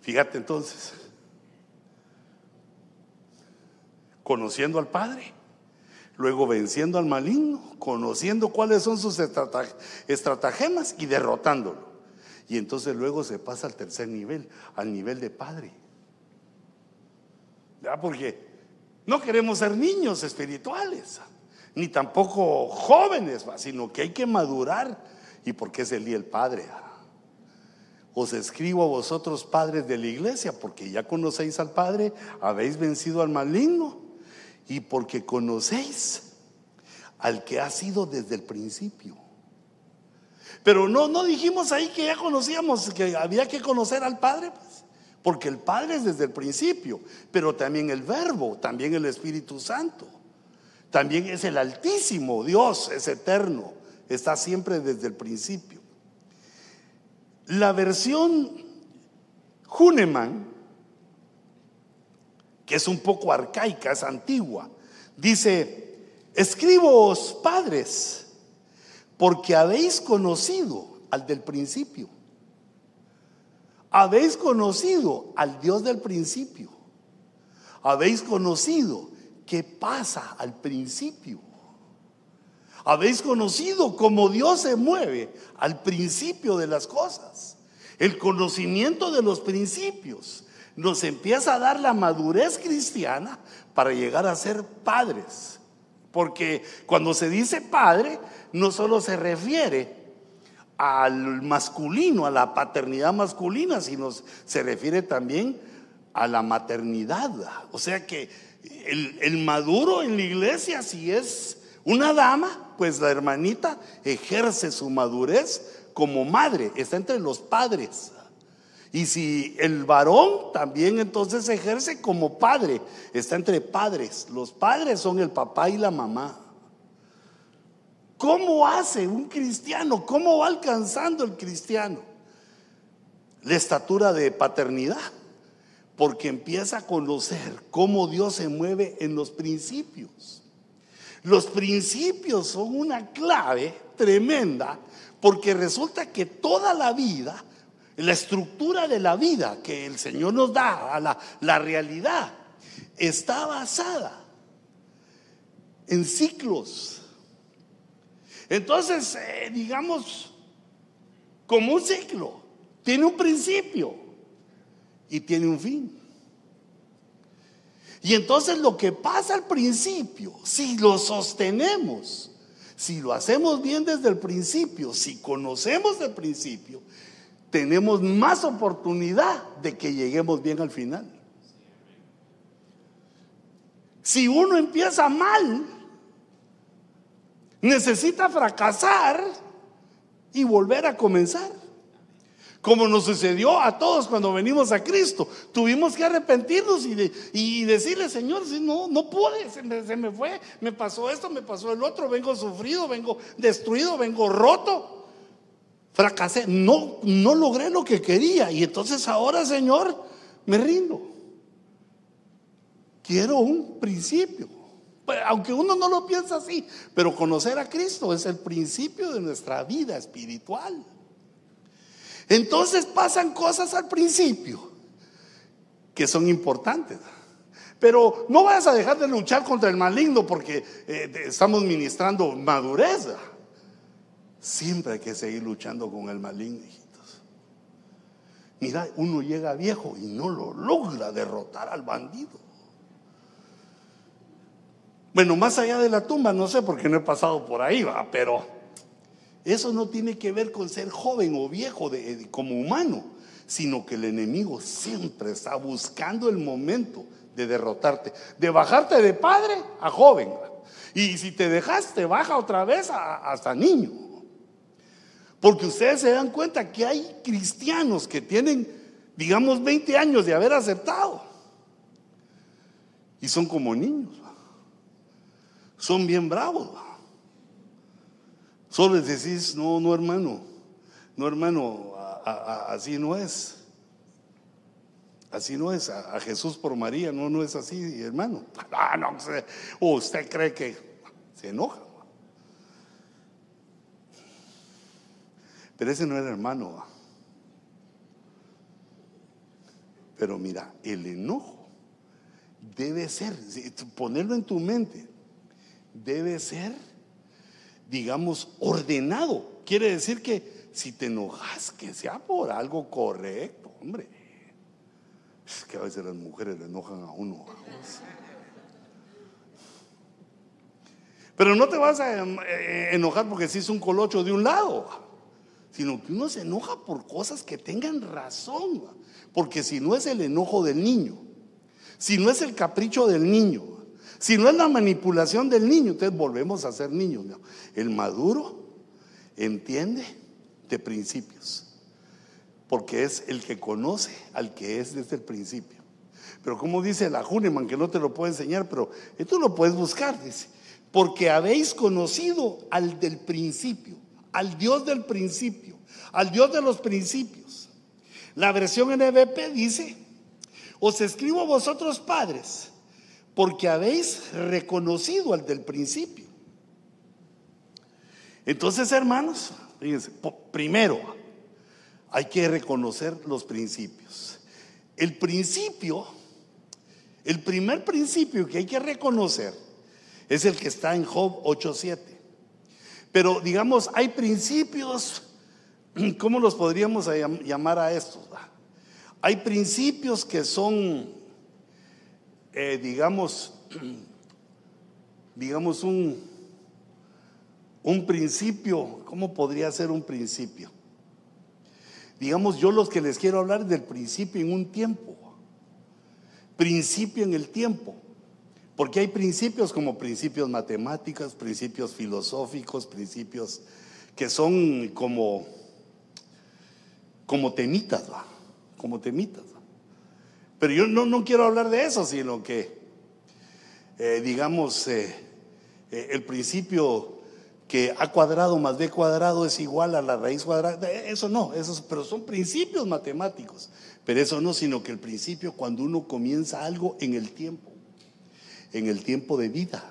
Fíjate entonces, conociendo al Padre, luego venciendo al maligno, conociendo cuáles son sus estratagemas y derrotándolo. Y entonces luego se pasa al tercer nivel, al nivel de Padre. ¿Ya? Porque no queremos ser niños espirituales ni tampoco jóvenes, sino que hay que madurar. ¿Y porque es el día del Padre? Os escribo a vosotros, padres de la iglesia, porque ya conocéis al Padre, habéis vencido al maligno y porque conocéis al que ha sido desde el principio. Pero no, no dijimos ahí que ya conocíamos, que había que conocer al Padre, pues, porque el Padre es desde el principio, pero también el Verbo, también el Espíritu Santo. También es el Altísimo, Dios es eterno, está siempre desde el principio. La versión Huneman, que es un poco arcaica, es antigua, dice, escribos padres, porque habéis conocido al del principio. Habéis conocido al Dios del principio. Habéis conocido ¿Qué pasa al principio? Habéis conocido cómo Dios se mueve al principio de las cosas. El conocimiento de los principios nos empieza a dar la madurez cristiana para llegar a ser padres. Porque cuando se dice padre, no solo se refiere al masculino, a la paternidad masculina, sino se refiere también a la maternidad. O sea que el, maduro en la iglesia, si es una dama, pues la hermanita ejerce su madurez como madre, está entre los padres. Y si el varón también entonces ejerce como padre, está entre padres. Los padres son el papá y la mamá. ¿Cómo hace un cristiano? ¿Cómo va alcanzando el cristiano? La estatura de paternidad, porque empieza a conocer cómo Dios se mueve en los principios. Los principios son una clave tremenda, porque resulta que toda la vida la estructura de la vida que el Señor nos da, a la, realidad, está basada en ciclos. Entonces, eh, digamos, como un ciclo, tiene un principio y tiene un fin. Y entonces lo que pasa al principio, si lo sostenemos, si lo hacemos bien desde el principio, si conocemos el principio, tenemos más oportunidad de que lleguemos bien al final. Si uno empieza mal, necesita fracasar y volver a comenzar. Como nos sucedió a todos cuando venimos a Cristo. Tuvimos que arrepentirnos y, decirle, Señor, si no, no pude, se me, se me fue, me pasó esto, me pasó el otro, vengo sufrido, vengo destruido, vengo roto fracasé, no, no logré lo que quería. Y entonces ahora, Señor, me rindo. Quiero un principio. Pues, aunque uno no lo piensa así, pero conocer a Cristo es el principio de nuestra vida espiritual. Entonces pasan cosas al principio que son importantes. Pero no vayas a dejar de luchar contra el maligno porque eh, estamos ministrando madurez. Siempre hay que seguir luchando con el maligno, hijitos. Mira, uno llega viejo y no lo logra derrotar al bandido. Bueno, más allá de la tumba, no sé por qué no he pasado por ahí, va, pero eso no tiene que ver con ser joven o viejo como humano, sino que el enemigo siempre está buscando el momento de derrotarte, de bajarte de padre a joven. Y si te dejaste, baja otra vez hasta niño. Porque ustedes se dan cuenta que hay cristianos que tienen, digamos, 20 años de haber aceptado. Y son como niños. Son bien bravos. Solo les decís, no, no hermano, no hermano, así no es. Así no es. A, Jesús por María, no, no es así, hermano. Ah, no, usted cree que se enoja. Pero ese no era hermano. Pero mira, el enojo debe ser, ponerlo en tu mente, debe ser, digamos, ordenado. Quiere decir que si te enojas, que sea por algo correcto, hombre. Es que a veces las mujeres le enojan a uno. Pero no te vas a eh, enojar porque si es un colocho de un lado sino que uno se enoja por cosas que tengan razón, porque si no es el enojo del niño, si no es el capricho del niño, si no es la manipulación del niño, entonces volvemos a ser niños. El maduro entiende de principios, porque es el que conoce al que es desde el principio. Pero como dice la Huneman, que no te lo puedo enseñar, pero tú lo puedes buscar, dice, porque habéis conocido al del principio al Dios del principio, al Dios de los principios. La versión NBP dice, os escribo a vosotros padres, porque habéis reconocido al del principio. Entonces, hermanos, fíjense, primero hay que reconocer los principios. El principio, el primer principio que hay que reconocer es el que está en Job 8.7. Pero digamos, hay principios, ¿cómo los podríamos llamar a estos? Hay principios que son, eh, digamos, digamos un, un principio, ¿cómo podría ser un principio? Digamos, yo los que les quiero hablar del principio en un tiempo, principio en el tiempo. Porque hay principios como principios matemáticos, principios filosóficos, principios que son como, como temitas, va, como temitas. Pero yo no, no quiero hablar de eso, sino que, eh, digamos, eh, eh, el principio que A cuadrado más B cuadrado es igual a la raíz cuadrada, eso no, eso, pero son principios matemáticos. Pero eso no, sino que el principio cuando uno comienza algo en el tiempo, en el tiempo de vida.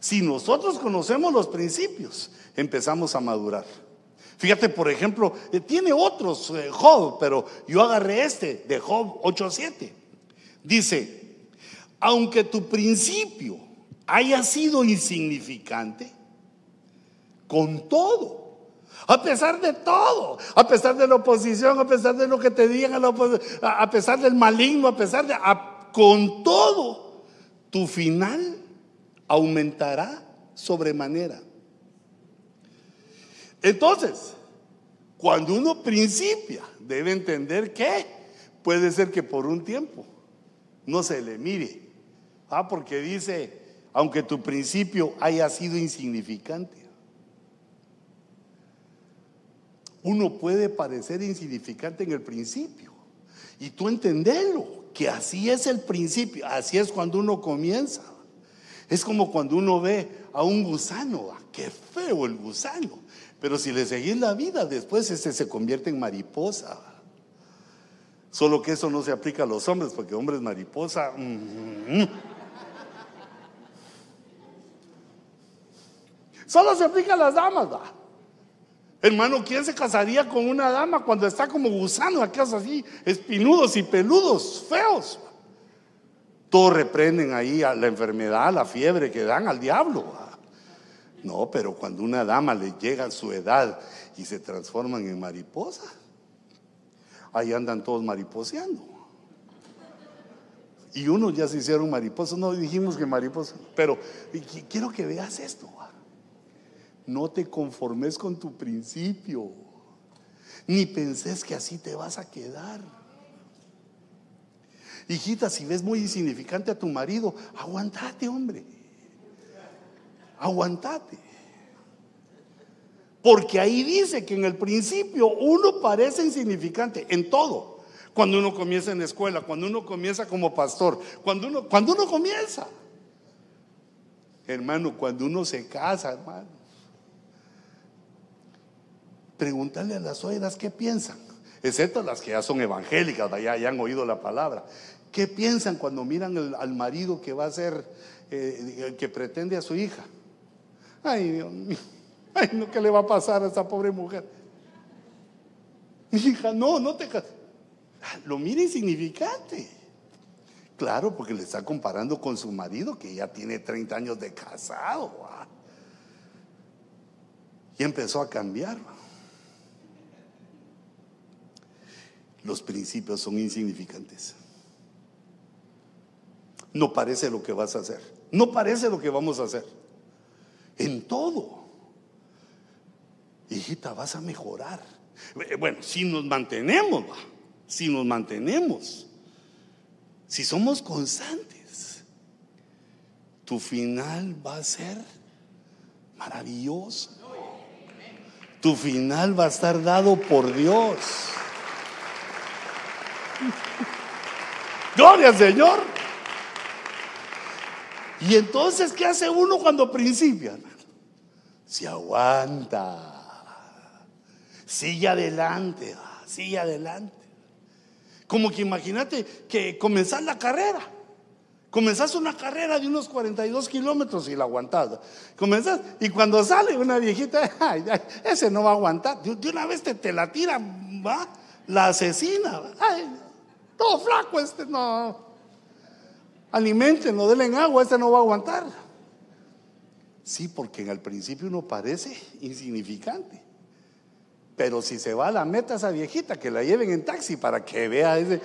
Si nosotros conocemos los principios, empezamos a madurar. Fíjate, por ejemplo, eh, tiene otros eh, Job, pero yo agarré este de Job 8.7. Dice, aunque tu principio haya sido insignificante, con todo, a pesar de todo, a pesar de la oposición, a pesar de lo que te digan, a pesar del maligno, a pesar de, con todo, tu final aumentará sobremanera. Entonces, cuando uno principia, debe entender que puede ser que por un tiempo no se le mire. Ah, porque dice, aunque tu principio haya sido insignificante. Uno puede parecer insignificante en el principio. Y tú entendelo, que así es el principio, así es cuando uno comienza. Es como cuando uno ve a un gusano, ah, qué feo el gusano. Pero si le seguís la vida, después ese se convierte en mariposa. Solo que eso no se aplica a los hombres, porque hombres mariposa. Solo se aplica a las damas, Hermano, ¿quién se casaría con una dama cuando está como gusano, aquellos así, espinudos y peludos, feos? Todos reprenden ahí a la enfermedad, la fiebre que dan al diablo. No, pero cuando una dama le llega a su edad y se transforman en mariposa, ahí andan todos mariposeando. Y unos ya se hicieron mariposas, no dijimos que mariposa, pero quiero que veas esto. No te conformes con tu principio, ni penses que así te vas a quedar. Hijita, si ves muy insignificante a tu marido, aguantate, hombre aguantate. Porque ahí dice que en el principio uno parece insignificante en todo. Cuando uno comienza en la escuela, cuando uno comienza como pastor, cuando uno, cuando uno comienza. Hermano, cuando uno se casa, hermano. Pregúntale a las suegras qué piensan, excepto las que ya son evangélicas, ya, ya han oído la palabra. ¿Qué piensan cuando miran al marido que va a ser, eh, que pretende a su hija? Ay, Dios mío. Ay, no, ¿qué le va a pasar a esa pobre mujer? Hija, no, no te Lo mira insignificante. Claro, porque le está comparando con su marido que ya tiene 30 años de casado. Y empezó a cambiar. Los principios son insignificantes. No parece lo que vas a hacer. No parece lo que vamos a hacer en todo. Hijita, vas a mejorar. Eh, bueno, si nos mantenemos, si nos mantenemos, si somos constantes, tu final va a ser maravilloso. Tu final va a estar dado por Dios. Gloria Señor. Y entonces, ¿qué hace uno cuando principia? Se aguanta. Sigue adelante, sigue adelante. Como que imagínate que comenzás la carrera. Comenzás una carrera de unos 42 kilómetros y la aguantás. Comenzás y cuando sale una viejita, ese no va a aguantar. De, una vez te, te la tira, va, la asesina. todo flaco este, no alimentenlo, denle agua, este no va a aguantar. Sí, porque en el principio uno parece insignificante. Pero si se va a la meta esa viejita, que la lleven en taxi para que vea ese,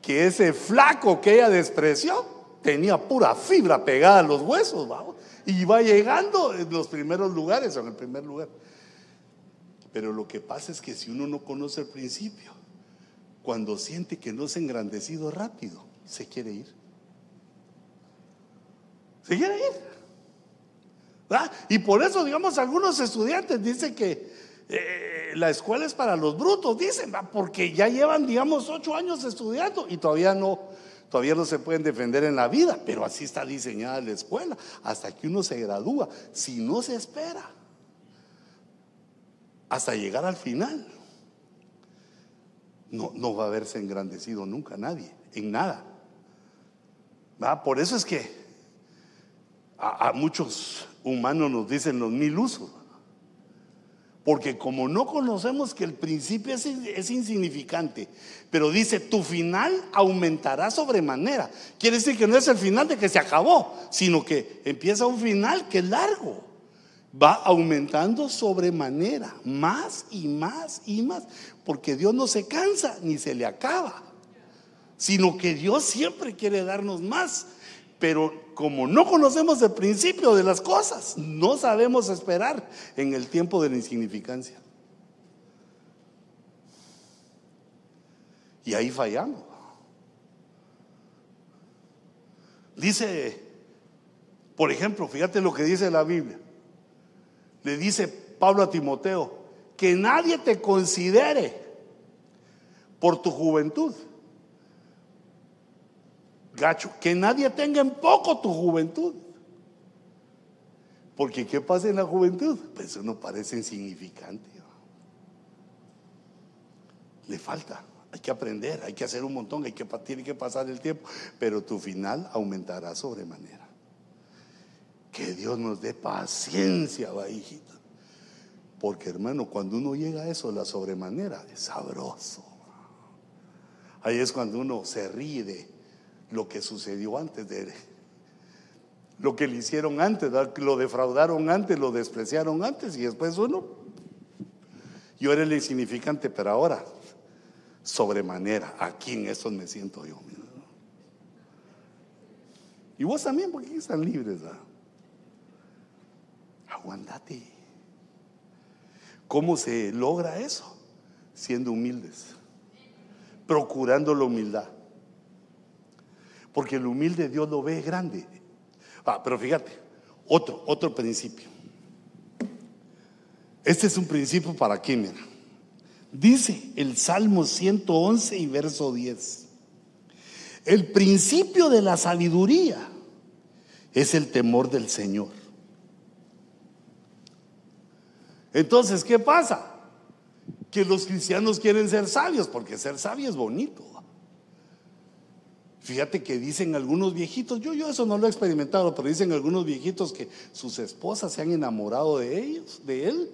que ese flaco que ella despreció tenía pura fibra pegada a los huesos, y va llegando en los primeros lugares o en el primer lugar. Pero lo que pasa es que si uno no conoce el principio, cuando siente que no es engrandecido rápido, se quiere ir. Se quiere ir. Y por eso, digamos, algunos estudiantes dicen que eh, la escuela es para los brutos, dicen, porque ya llevan, digamos, ocho años estudiando y todavía no, todavía no se pueden defender en la vida, pero así está diseñada la escuela, hasta que uno se gradúa, si no se espera, hasta llegar al final, no, no va a haberse engrandecido nunca nadie, en nada. Por eso es que a muchos humanos nos dicen los mil usos. Porque como no conocemos que el principio es, insignificante, pero dice, tu final aumentará sobremanera. Quiere decir que no es el final de que se acabó, sino que empieza un final que es largo. Va aumentando sobremanera, más y más y más. Porque Dios no se cansa ni se le acaba, sino que Dios siempre quiere darnos más. Pero como no conocemos el principio de las cosas, no sabemos esperar en el tiempo de la insignificancia. Y ahí fallamos. Dice, por ejemplo, fíjate lo que dice la Biblia. Le dice Pablo a Timoteo, que nadie te considere por tu juventud gacho, que nadie tenga en poco tu juventud. Porque ¿qué pasa en la juventud? Pues uno parece insignificante. Le falta, hay que aprender, hay que hacer un montón, hay que, tiene que pasar el tiempo, pero tu final aumentará sobremanera. Que Dios nos dé paciencia, va hijita. Porque hermano, cuando uno llega a eso, la sobremanera es sabroso. Ahí es cuando uno se ríe lo que sucedió antes de lo que le hicieron antes, lo defraudaron antes, lo despreciaron antes y después uno, yo era el insignificante, pero ahora, sobremanera, aquí en eso me siento yo. Y vos también, porque están libres. Aguantate. ¿Cómo se logra eso? Siendo humildes, procurando la humildad. Porque el humilde Dios lo ve grande. Ah, pero fíjate, otro, otro principio. Este es un principio para aquí, mira. Dice el Salmo 111 y verso 10. El principio de la sabiduría es el temor del Señor. Entonces, ¿qué pasa? Que los cristianos quieren ser sabios, porque ser sabio es bonito. Fíjate que dicen algunos viejitos, yo, yo eso no lo he experimentado, pero dicen algunos viejitos que sus esposas se han enamorado de ellos, de él.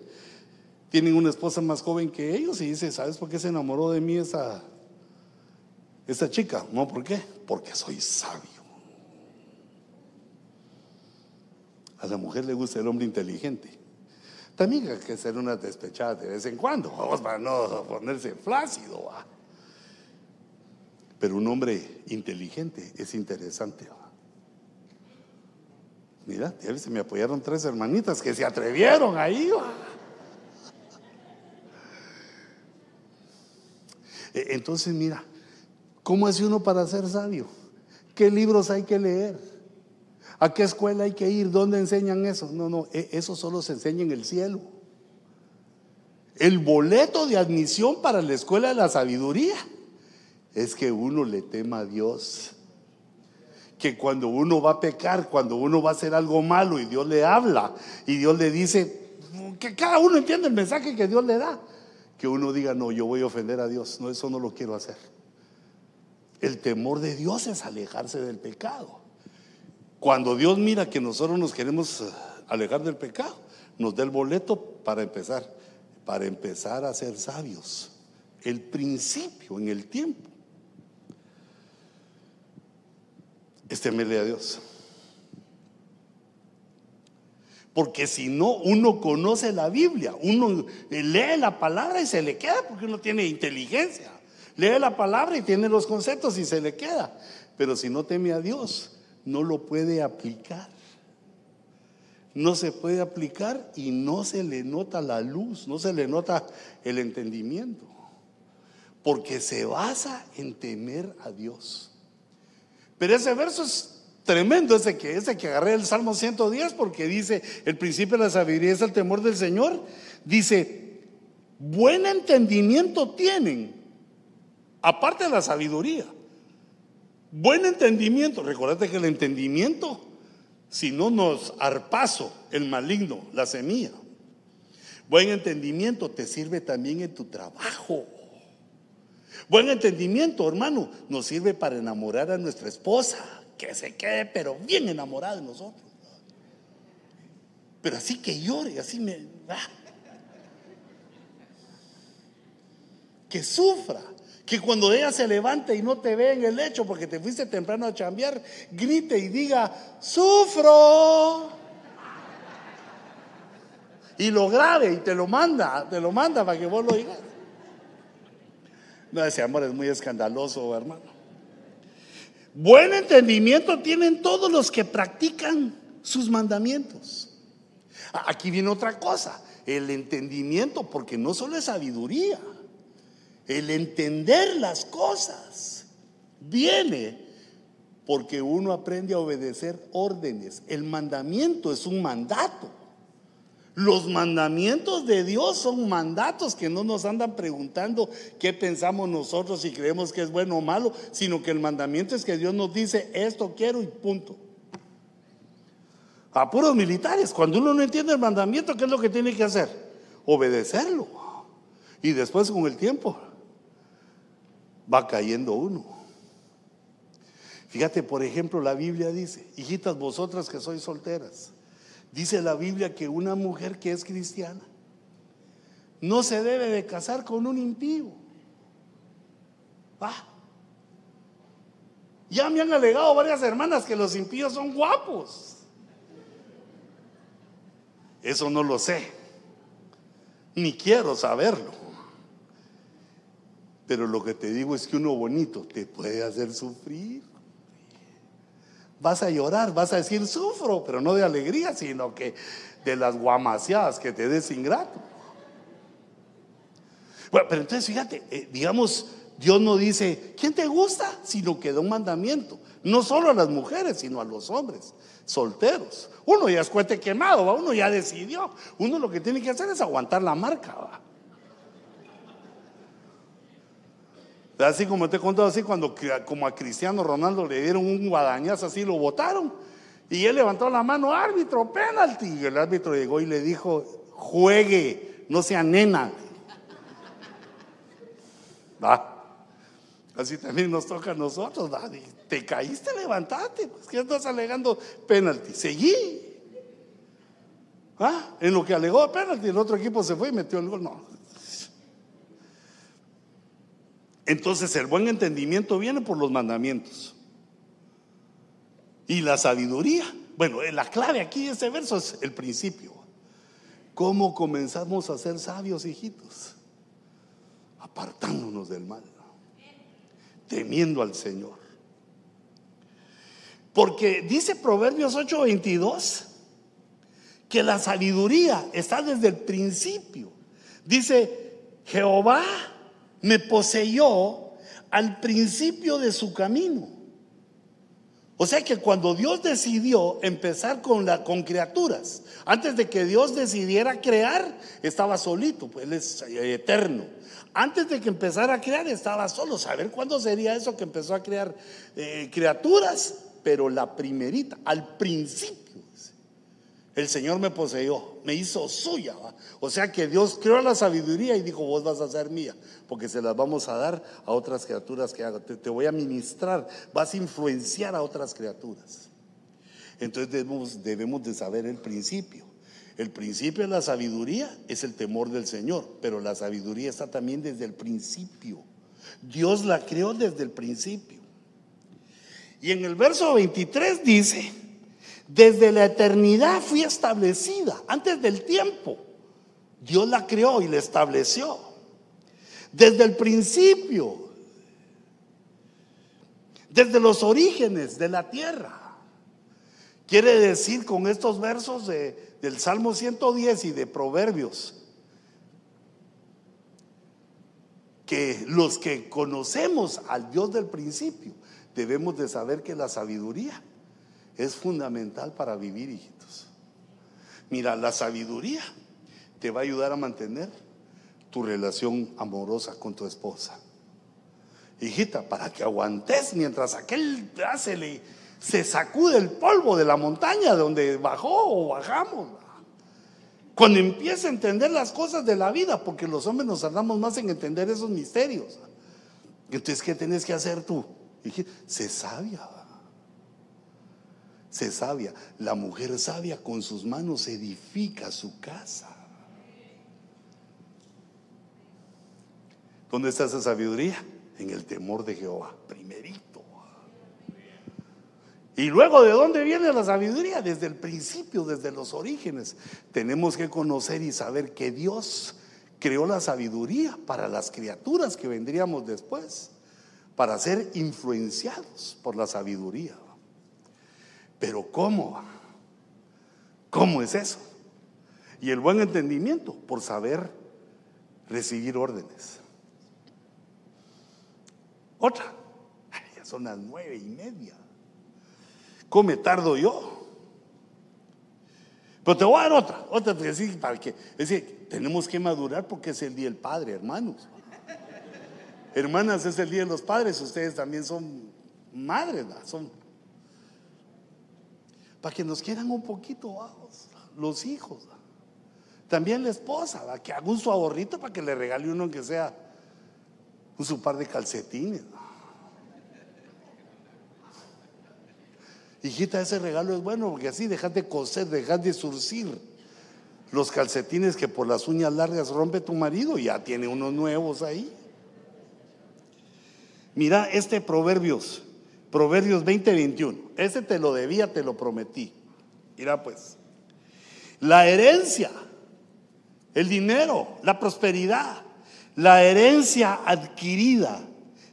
Tienen una esposa más joven que ellos y dice, ¿sabes por qué se enamoró de mí esa, esa chica? No, ¿por qué? Porque soy sabio. A la mujer le gusta el hombre inteligente. También hay que ser una despechada de vez en cuando, vamos para no ponerse flácido. Pero un hombre inteligente es interesante. Mira, se me apoyaron tres hermanitas que se atrevieron ahí. E, entonces, mira, ¿cómo hace uno para ser sabio? ¿Qué libros hay que leer? ¿A qué escuela hay que ir? ¿Dónde enseñan eso? No, no, e, eso solo se enseña en el cielo. El boleto de admisión para la escuela de la sabiduría es que uno le tema a Dios. Que cuando uno va a pecar, cuando uno va a hacer algo malo y Dios le habla y Dios le dice, que cada uno entiende el mensaje que Dios le da, que uno diga, no, yo voy a ofender a Dios, no, eso no lo quiero hacer. El temor de Dios es alejarse del pecado. Cuando Dios mira que nosotros nos queremos eh, alejar del pecado, nos da el boleto para empezar, para empezar a ser sabios. El principio en el tiempo es temerle a Dios. Porque si no, uno conoce la Biblia, uno lee la palabra y se le queda porque uno tiene inteligencia. Lee la palabra y tiene los conceptos y se le queda. Pero si no teme a Dios, no lo puede aplicar. No se puede aplicar y no se le nota la luz, no se le nota el entendimiento. Porque se basa en temer a Dios. Pero ese verso es tremendo, ese que, ese que agarré el Salmo 110, porque dice, el principio de la sabiduría es el temor del Señor. Dice, buen entendimiento tienen, aparte de la sabiduría. Buen entendimiento, recordate que el entendimiento, si no nos arpaso el maligno, la semilla, buen entendimiento te sirve también en tu trabajo. Buen entendimiento, hermano, nos sirve para enamorar a nuestra esposa, que se quede pero bien enamorada de nosotros. Pero así que llore, así me... Ah, que sufra, que cuando ella se levante y no te ve en el lecho porque te fuiste temprano a chambear, grite y diga, sufro. Y lo grabe y te lo manda, te lo manda para que vos lo digas. No, ese amor es muy escandaloso, hermano. Buen entendimiento tienen todos los que practican sus mandamientos. Aquí viene otra cosa, el entendimiento, porque no solo es sabiduría el entender las cosas viene porque uno aprende a obedecer órdenes. El mandamiento es un mandato. Los mandamientos de Dios son mandatos que no nos andan preguntando qué pensamos nosotros si creemos que es bueno o malo, sino que el mandamiento es que Dios nos dice esto quiero y punto. A puros militares, cuando uno no entiende el mandamiento, ¿qué es lo que tiene que hacer? Obedecerlo. Y después con el tiempo va cayendo uno. Fíjate, por ejemplo, la Biblia dice, hijitas vosotras que sois solteras, dice la Biblia que una mujer que es cristiana no se debe de casar con un impío. Ah. Ya me han alegado varias hermanas que los impíos son guapos. Eso no lo sé, ni quiero saberlo. Pero lo que te digo es que uno bonito te puede hacer sufrir. Vas a llorar, vas a decir sufro, pero no de alegría, sino que de las guamaseadas que te des ingrato. Bueno, pero entonces fíjate, eh, digamos, Dios no dice, ¿quién te gusta? Sino que da un mandamiento. No solo a las mujeres, sino a los hombres solteros. Uno ya es cuete quemado, uno ya decidió. Uno lo que tiene que hacer es aguantar la marca. ¿va? Así como te he contado, así cuando como a Cristiano Ronaldo le dieron un guadañazo así, lo votaron. Y él levantó la mano, árbitro, penalti. Y el árbitro llegó y le dijo, juegue, no sea nena. ¿Va? Así también nos toca a nosotros, Te caíste, levantate. Pues, ¿Qué estás alegando? Penalti. Seguí. ¿Ah? En lo que alegó penalti, el otro equipo se fue y metió el gol. No, entonces el buen entendimiento viene por los mandamientos. Y la sabiduría, bueno, la clave aquí de este verso es el principio. ¿Cómo comenzamos a ser sabios, hijitos? Apartándonos del mal, temiendo al Señor. Porque dice Proverbios 8:22 que la sabiduría está desde el principio. Dice, Jehová me poseyó al principio de su camino. O sea que cuando Dios decidió empezar con, la, con criaturas, antes de que Dios decidiera crear, estaba solito, pues Él es eterno. Antes de que empezara a crear, estaba solo. Saber cuándo sería eso que empezó a crear eh, criaturas, pero la primerita, al principio. El Señor me poseyó, me hizo suya. O sea que Dios creó la sabiduría y dijo, vos vas a ser mía, porque se las vamos a dar a otras criaturas que hago. Te, voy a ministrar, vas a influenciar a otras criaturas. Entonces debemos, debemos de saber el principio. El principio de la sabiduría es el temor del Señor, pero la sabiduría está también desde el principio. Dios la creó desde el principio. Y en el verso 23 dice, desde la eternidad fui establecida, antes del tiempo. Dios la creó y la estableció. Desde el principio, desde los orígenes de la tierra. Quiere decir con estos versos del Salmo 110 y de Proverbios, que los que conocemos al Dios del principio debemos de saber que la sabiduría es fundamental para vivir, hijitos. Mira, la sabiduría te va a ayudar a mantener tu relación amorosa con tu esposa. Hijita, para que aguantes mientras aquel hace, se sacude el polvo de la montaña donde bajó o bajamos. Cuando empiece a entender las cosas de la vida, porque los hombres nos tardamos más en entender esos misterios. Entonces, ¿qué tienes que hacer tú? Se sabia. Se sabia. La mujer sabia con sus manos edifica su casa. ¿Dónde está esa sabiduría? En el temor de Jehová, primerito. Y luego, ¿de dónde viene la sabiduría? Desde el principio, desde los orígenes. Tenemos que conocer y saber que Dios creó la sabiduría para las criaturas que vendríamos después, para ser influenciados por la sabiduría. Pero ¿cómo? ¿Cómo es eso? Y el buen entendimiento, por saber recibir órdenes. Otra, ya son las nueve y media. ¿Cómo tardo yo? Pero te voy a dar otra, otra decir, para que, es decir, tenemos que madurar porque es el día del Padre, hermanos. Hermanas, es el día de los padres, ustedes también son madres, son para que nos quieran un poquito los hijos. También la esposa, que haga un su ahorrito para que le regale uno que sea un su par de calcetines. Hijita, ese regalo es bueno porque así dejas de coser, dejas de surcir los calcetines que por las uñas largas rompe tu marido, ya tiene unos nuevos ahí. Mira este Proverbios, Proverbios 20, 21. Ese te lo debía, te lo prometí. Mira pues, la herencia, el dinero, la prosperidad, la herencia adquirida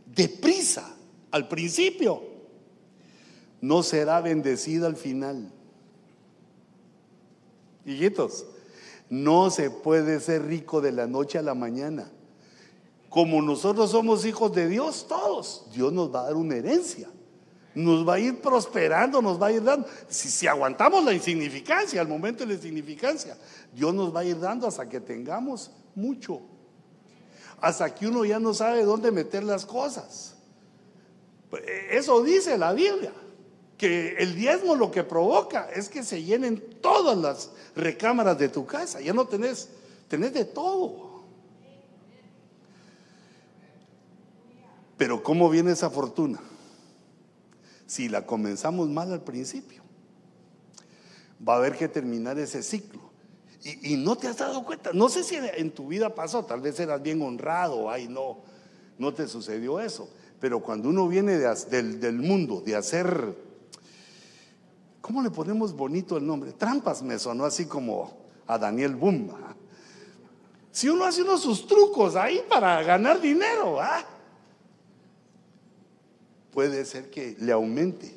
deprisa al principio no será bendecida al final. Hijitos, no se puede ser rico de la noche a la mañana. Como nosotros somos hijos de Dios, todos, Dios nos va a dar una herencia. Nos va a ir prosperando, nos va a ir dando. Si, aguantamos la insignificancia, al momento de la insignificancia, Dios nos va a ir dando hasta que tengamos mucho. Hasta que uno ya no sabe dónde meter las cosas. Eso dice la Biblia que el diezmo lo que provoca es que se llenen todas las recámaras de tu casa. Ya no tenés, tenés de todo. Pero ¿cómo viene esa fortuna? Si la comenzamos mal al principio, va a haber que terminar ese ciclo. Y, no te has dado cuenta, no sé si en tu vida pasó, tal vez eras bien honrado, ay no, no te sucedió eso. Pero cuando uno viene del, mundo de hacer ¿Cómo le ponemos bonito el nombre? Trampas me sonó así como a Daniel Bumba. Si uno hace unos sus trucos ahí para ganar dinero, puede ser que le aumente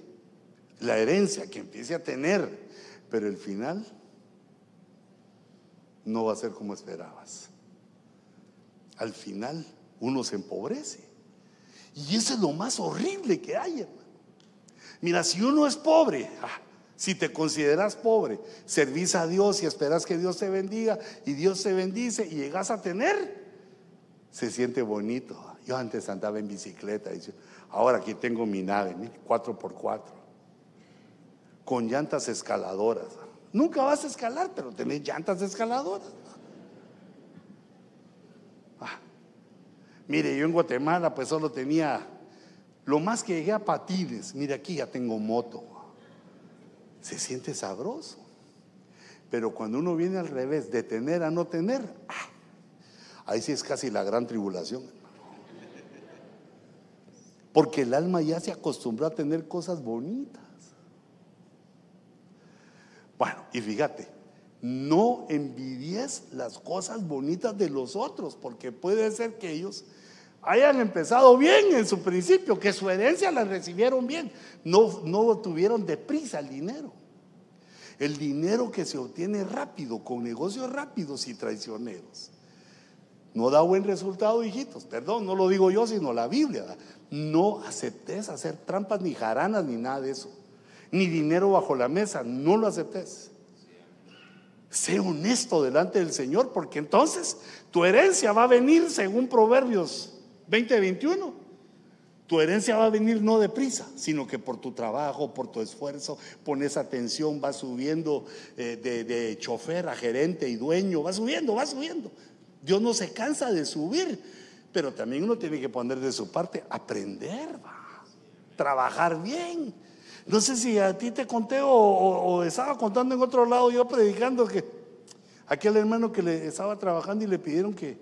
la herencia, que empiece a tener, pero el final no va a ser como esperabas. Al final uno se empobrece. Y eso es lo más horrible que hay, hermano. Mira, si uno es pobre, ah, si te consideras pobre, servís a Dios y esperas que Dios te bendiga y Dios te bendice y llegas a tener, se siente bonito. Yo antes andaba en bicicleta, y ahora aquí tengo mi nave, 4x4, con llantas escaladoras. Nunca vas a escalar, pero tenés llantas escaladoras. Ah. Mire, yo en Guatemala pues solo tenía, lo más que llegué a patines, mire aquí ya tengo moto se siente sabroso. Pero cuando uno viene al revés, de tener a no tener, ah, ahí sí es casi la gran tribulación. Porque el alma ya se acostumbró a tener cosas bonitas. Bueno, y fíjate, no envidies las cosas bonitas de los otros, porque puede ser que ellos hayan empezado bien en su principio, que su herencia la recibieron bien, no, no tuvieron deprisa el dinero. El dinero que se obtiene rápido, con negocios rápidos y traicioneros. No da buen resultado, hijitos. Perdón, no lo digo yo, sino la Biblia. No aceptes hacer trampas, ni jaranas, ni nada de eso. Ni dinero bajo la mesa, no lo aceptes. Sé honesto delante del Señor, porque entonces tu herencia va a venir según Proverbios 20:21. Tu herencia va a venir no deprisa, sino que por tu trabajo, por tu esfuerzo, pones atención, va subiendo eh, de, de chofer a gerente y dueño, va subiendo, va subiendo. Dios no se cansa de subir, pero también uno tiene que poner de su parte, aprender, va, trabajar bien. No sé si a ti te conté o, estaba contando en otro lado, yo predicando que aquel hermano que le estaba trabajando y le pidieron que,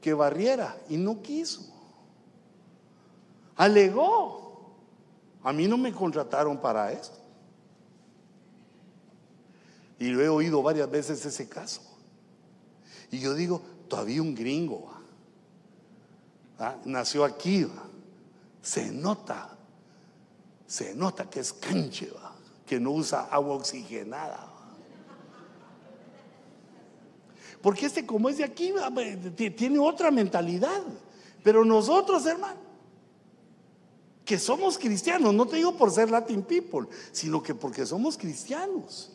que barriera y no quiso. Alegó. A mí no me contrataron para eso. Y lo he oído varias veces ese caso. Y yo digo, todavía un gringo ¿ah? nació aquí, se nota, se nota que es canche, que no usa agua oxigenada. Porque este como es de aquí, tiene otra mentalidad. Pero nosotros, hermano, que somos cristianos, no te digo por ser Latin people, sino que porque somos cristianos,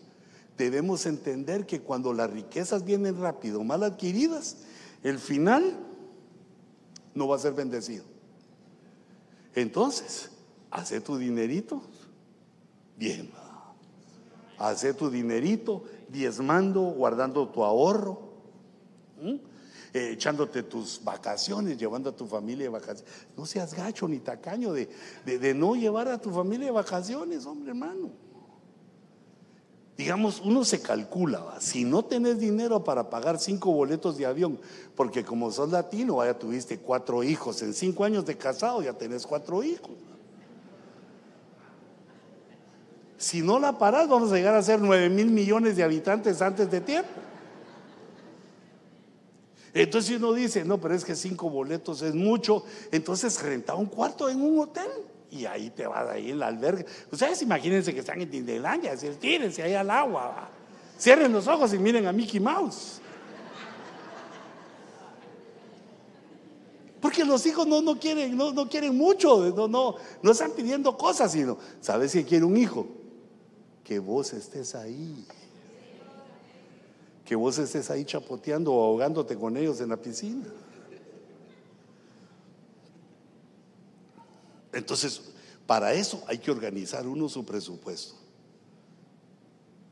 debemos entender que cuando las riquezas vienen rápido, mal adquiridas, el final no va a ser bendecido. Entonces, hace tu dinerito bien. Hace tu dinerito diezmando, guardando tu ahorro, eh, echándote tus vacaciones, llevando a tu familia de vacaciones. No seas gacho ni tacaño de, de no llevar a tu familia de vacaciones, hombre hermano. Digamos, uno se calcula, si no tenés dinero para pagar cinco boletos de avión, porque como sos latino, vaya, tuviste cuatro hijos, en cinco años de casado ya tenés cuatro hijos. Si no la parás, vamos a llegar a ser nueve mil millones de habitantes antes de tiempo. Entonces uno dice, no, pero es que cinco boletos es mucho, entonces renta un cuarto en un hotel y ahí te vas ahí en la albergue. Ustedes imagínense que están en Disneylandia, tírense ahí al agua, cierren los ojos y miren a Mickey Mouse. Porque los hijos no, no quieren, no, no, quieren mucho, no, no, no están pidiendo cosas, sino, ¿sabes si quiere un hijo? Que vos estés ahí. Que vos estés ahí chapoteando o ahogándote con ellos en la piscina. Entonces, para eso hay que organizar uno su presupuesto.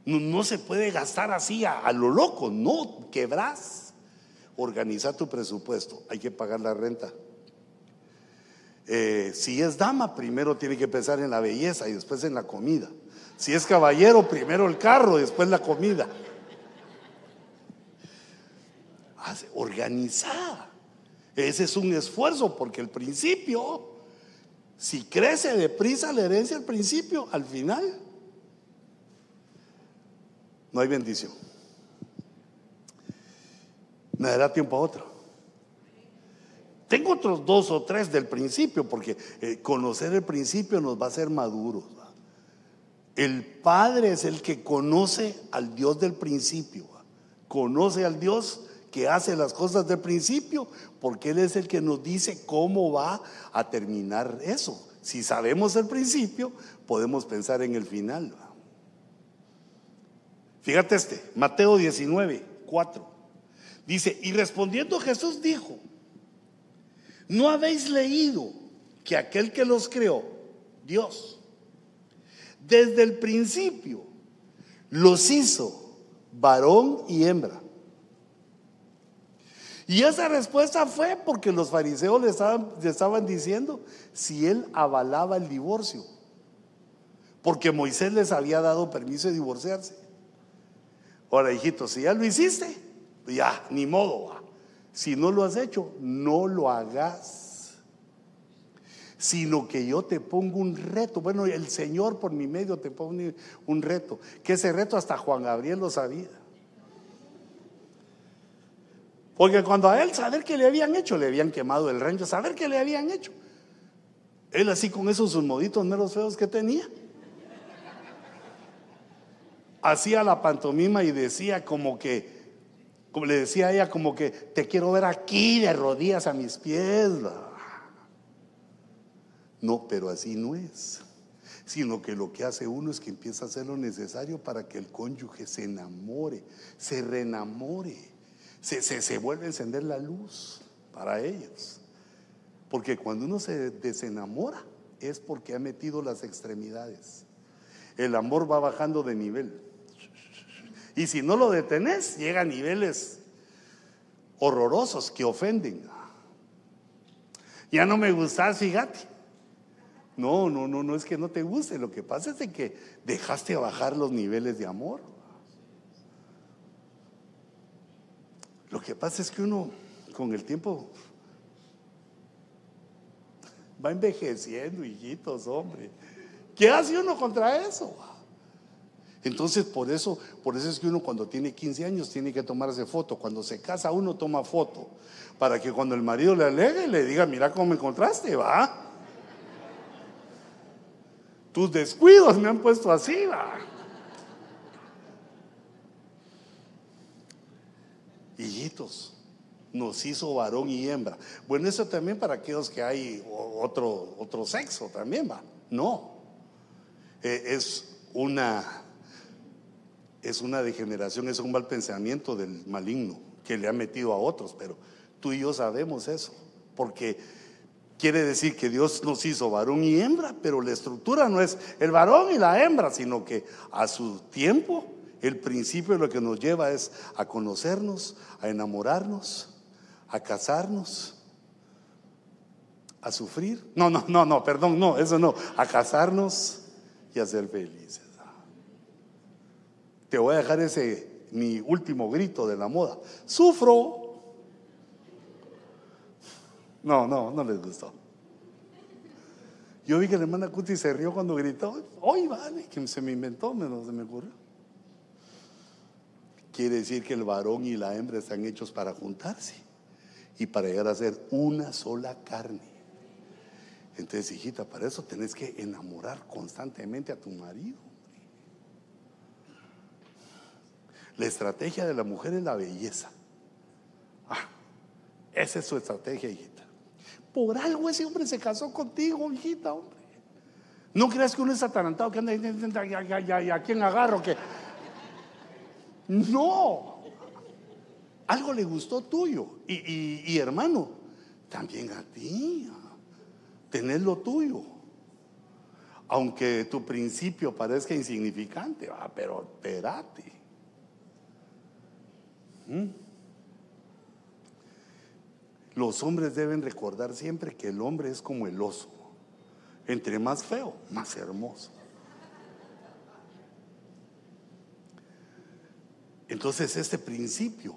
No, se puede gastar así a, lo loco, no, quebrás. Organiza tu presupuesto, hay que pagar la renta. Eh, si es dama, primero tiene que pensar en la belleza y después en la comida. Si es caballero, primero el carro, después la comida. Organizada. Ese es un esfuerzo porque el principio si crece deprisa la herencia al principio, al final no hay bendición. Me dará tiempo a otro. Tengo otros dos o tres del principio, porque eh, conocer el principio nos va a hacer maduros. El Padre es el que conoce al Dios del principio. Conoce al Dios que hace las cosas del principio, porque Él es el que nos dice cómo va a terminar eso. Si sabemos el principio, podemos pensar en el final. Fíjate este, Mateo 19, 4. Dice, y respondiendo Jesús dijo, ¿no habéis leído que aquel que los creó, Dios, desde el principio los hizo varón y hembra? Y esa respuesta fue porque los fariseos le estaban, diciendo si él avalaba el divorcio. Porque Moisés les había dado permiso de divorciarse. Ahora, hijito, si ya lo hiciste, ya, ni modo. Si no lo has hecho, no lo hagas. Sino que yo te pongo un reto. Bueno, el Señor por mi medio te pone un reto. Que ese reto hasta Juan Gabriel lo sabía. Porque cuando a él saber que le habían hecho, le habían quemado el rancho, saber que le habían hecho. Él así con esos sus moditos meros feos que tenía. Hacía la pantomima y decía como que, como le decía a ella, como que te quiero ver aquí de rodillas a mis pies. No, pero así no es. sino que lo que hace uno es que empieza a hacer lo necesario para que el cónyuge se enamore, se reenamore, se, se vuelve a encender la luz para ellos. Porque cuando uno se desenamora es porque ha metido las extremidades. El amor va bajando de nivel. Y si no lo detenés, llega a niveles horrorosos que ofenden. Ya no me gustas, fíjate. No, no, no, no es que no te guste. Lo que pasa es que dejaste bajar los niveles de amor. Lo que pasa es que uno con el tiempo va envejeciendo, hijitos, hombre. ¿Qué hace uno contra eso? Entonces, por eso, por eso es que uno cuando tiene 15 años tiene que tomarse foto. Cuando se casa uno toma foto. Para que cuando el marido le alegue le diga, mira cómo me encontraste, va. Tus descuidos me han puesto así, va. Hijitos, nos hizo varón y hembra. Bueno, eso también para aquellos que hay otro, otro sexo también, va. No. Eh, es una es una degeneración, es un mal pensamiento del maligno que le ha metido a otros, pero tú y yo sabemos eso, porque quiere decir que Dios nos hizo varón y hembra, pero la estructura no es el varón y la hembra, sino que a su tiempo el principio lo que nos lleva es a conocernos, a enamorarnos, a casarnos, a sufrir. No, no, no, no, perdón, no, eso no, a casarnos y a ser felices. Te voy a dejar ese, mi último grito de la moda. Sufro. No, no, no les gustó. Yo vi que la hermana Cuti se rió cuando gritó. Hoy vale, que se me inventó, me, se me ocurrió. Quiere decir que el varón y la hembra están hechos para juntarse y para llegar a ser una sola carne. Entonces, hijita, para eso tenés que enamorar constantemente a tu marido. La estrategia de la mujer es la belleza. Ah, esa es su estrategia, hijita. Por algo ese hombre se casó contigo, hijita, hombre. No creas que uno es atarantado, que anda ya, ya, ya, ya, ¿a quién agarro? Que... No. Algo le gustó tuyo. Y, y, hermano, también a ti. Tener lo tuyo. Aunque tu principio parezca insignificante, ah, pero espérate. ¿Mm? Los hombres deben recordar siempre que el hombre es como el oso. Entre más feo, más hermoso. Entonces este principio